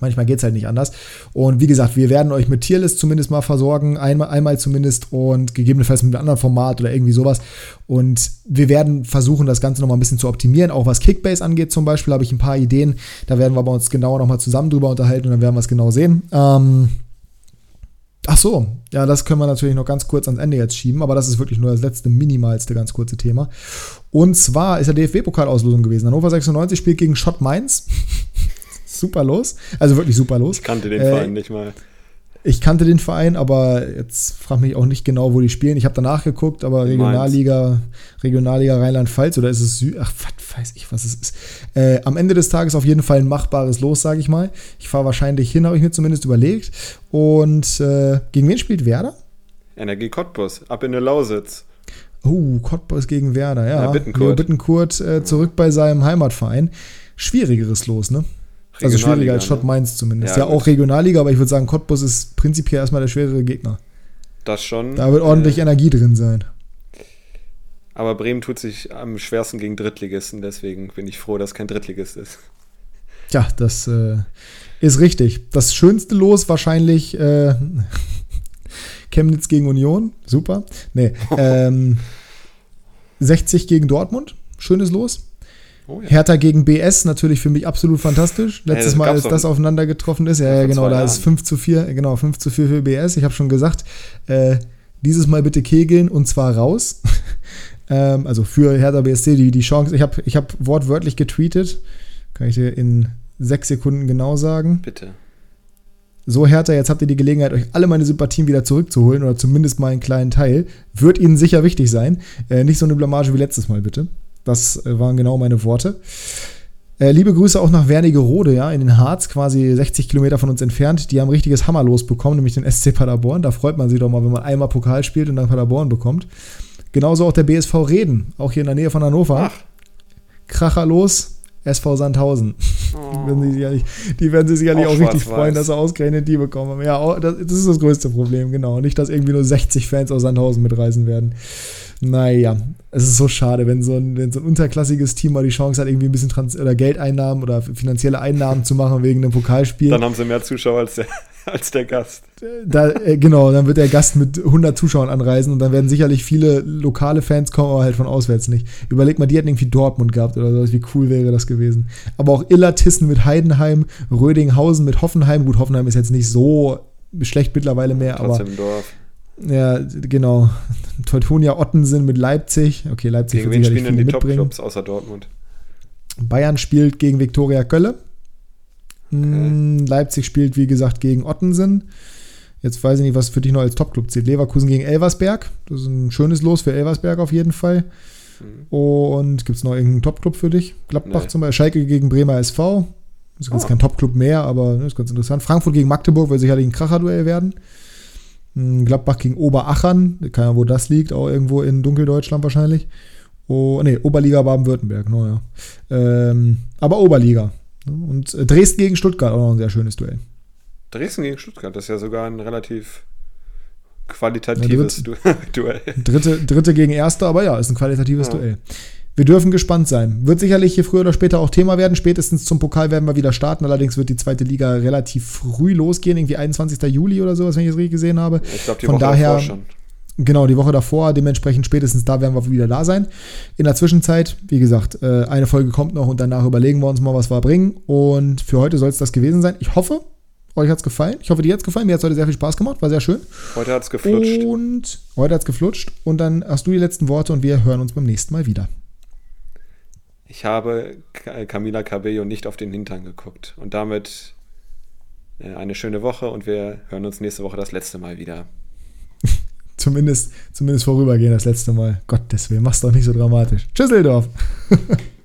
Manchmal geht es halt nicht anders. Und wie gesagt, wir werden euch mit Tierlist zumindest mal versorgen, einmal, einmal zumindest und gegebenenfalls mit einem anderen Format oder irgendwie sowas. Und wir werden versuchen, das Ganze nochmal ein bisschen zu optimieren. Auch was Kickbase angeht zum Beispiel, habe ich ein paar Ideen. Da werden wir aber uns genauer nochmal zusammen drüber unterhalten und dann werden wir es genau sehen. Ähm, ach so, ja, das können wir natürlich noch ganz kurz ans Ende jetzt schieben, aber das ist wirklich nur das letzte, minimalste, ganz kurze Thema. Und zwar ist der DFB-Pokalauslosung gewesen. Hannover 96 spielt gegen Schott Mainz super los. Also wirklich super los. Ich kannte den äh, Verein nicht mal. Ich kannte den Verein, aber jetzt frage mich auch nicht genau, wo die spielen. Ich habe danach geguckt, aber Regionalliga, Regionalliga Rheinland-Pfalz oder ist es Süd? Ach, was weiß ich, was es ist. Äh, am Ende des Tages auf jeden Fall ein machbares Los, sage ich mal. Ich fahre wahrscheinlich hin, habe ich mir zumindest überlegt. Und äh, gegen wen spielt Werder? Energie Cottbus, ab in der Lausitz. Oh, Cottbus gegen Werder, ja. ja Bittenkurt, Bittenkurt äh, zurück bei seinem Heimatverein. Schwierigeres Los, ne? Also schwieriger als Schott ne? Mainz zumindest. Ja, ja auch Regionalliga, aber ich würde sagen, Cottbus ist prinzipiell erstmal der schwerere Gegner. Das schon. Da wird ordentlich äh, Energie drin sein. Aber Bremen tut sich am schwersten gegen Drittligisten, deswegen bin ich froh, dass kein Drittligist ist. Ja, das äh, ist richtig. Das schönste Los wahrscheinlich äh, Chemnitz gegen Union. Super. Nee. Ähm, 60 gegen Dortmund. Schönes Los. Oh, ja. Hertha gegen BS natürlich für mich absolut fantastisch. Letztes hey, Mal, als das aufeinander getroffen ist, ja, ja genau, da ist 5 zu 4, genau, 5 zu 4 für BS. Ich habe schon gesagt, äh, dieses Mal bitte kegeln und zwar raus. ähm, also für Hertha BSC die, die Chance. Ich habe ich hab wortwörtlich getweetet, kann ich dir in sechs Sekunden genau sagen. Bitte. So, Hertha, jetzt habt ihr die Gelegenheit, euch alle meine Sympathien wieder zurückzuholen oder zumindest mal einen kleinen Teil. Wird ihnen sicher wichtig sein. Äh, nicht so eine Blamage wie letztes Mal, bitte. Das äh, waren genau meine Worte. Äh, liebe Grüße auch nach Wernigerode, ja, in den Harz, quasi 60 Kilometer von uns entfernt. Die haben richtiges Hammerlos bekommen, nämlich den SC Paderborn. Da freut man sich doch mal, wenn man einmal Pokal spielt und dann Paderborn bekommt. Genauso auch der BSV Reden, auch hier in der Nähe von Hannover. Ach. Kracherlos, SV Sandhausen. Oh. Die, werden sich sicherlich, auch, auch richtig freuen, dass sie ausgerechnet die bekommen. Ja, das, das ist das größte Problem, genau. Nicht, dass irgendwie nur 60 Fans aus Sandhausen mitreisen werden. Naja, es ist so schade, wenn so ein, wenn so ein unterklassiges Team mal die Chance hat, irgendwie ein bisschen Trans oder Geldeinnahmen oder finanzielle Einnahmen zu machen wegen einem Pokalspiel. Dann haben sie mehr Zuschauer als der, als der Gast. Da, äh, genau, dann wird der Gast mit 100 Zuschauern anreisen und dann werden sicherlich viele lokale Fans kommen, aber halt von auswärts nicht. Überleg mal, die hätten irgendwie Dortmund gehabt oder so, wie cool wäre das gewesen. Aber auch Illertissen mit Heidenheim, Rödinghausen mit Hoffenheim. Gut, Hoffenheim ist jetzt nicht so schlecht mittlerweile mehr, Trotzdem aber Dorf. Ja, genau. Teutonia Ottensen mit Leipzig. Okay, Leipzig Gegen wen spielen denn die. Top-Clubs außer Dortmund? Bayern spielt gegen Viktoria Kölle. Mm, Leipzig spielt, wie gesagt, gegen Ottensen. Jetzt weiß ich nicht, was für dich noch als Topclub zählt. Leverkusen gegen Elversberg. Das ist ein schönes Los für Elversberg auf jeden Fall. Mhm. Und gibt es noch irgendeinen Topclub für dich? Gladbach Nee. zum Beispiel. Schalke gegen Bremer SV. Das ist Oh. kein Topclub mehr, aber ne, ist ganz interessant. Frankfurt gegen Magdeburg wird sicherlich ein Kracherduell werden. Mm, Gladbach gegen Oberachern. Keine Ahnung, wo das liegt. Auch irgendwo in Dunkeldeutschland wahrscheinlich. Oh, nee, Oberliga Baden-Württemberg. Naja. Ähm, aber Oberliga. Und äh, Dresden gegen Stuttgart auch noch ein sehr schönes Duell. Dresden gegen Stuttgart, das ist ja sogar ein relativ qualitatives du Duell. Dritte, Dritte gegen Erste, aber ja, ist ein qualitatives Ja. Duell. Wir dürfen gespannt sein. Wird sicherlich hier früher oder später auch Thema werden. Spätestens zum Pokal werden wir wieder starten. Allerdings wird die zweite Liga relativ früh losgehen, irgendwie 21. Juli oder sowas, wenn ich es richtig gesehen habe. Ich glaube, die Von Woche daher- davor schon. Genau, die Woche davor, dementsprechend spätestens da werden wir wieder da sein. In der Zwischenzeit, wie gesagt, äh, eine Folge kommt noch und danach überlegen wir uns mal, was wir bringen. Und für heute soll es das gewesen sein. Ich hoffe, euch hat es gefallen. Ich hoffe, dir hat es gefallen. Mir hat es heute sehr viel Spaß gemacht, war sehr schön. Heute hat es geflutscht. Und heute hat es geflutscht. Und dann hast du die letzten Worte und wir hören uns beim nächsten Mal wieder. Ich habe Ca- Camila Cabello nicht auf den Hintern geguckt. Und damit äh, eine schöne Woche und wir hören uns nächste Woche das letzte Mal wieder. Zumindest, zumindest vorübergehen das letzte Mal. Gottes Willen, mach's doch nicht so dramatisch. Tschüsseldorf.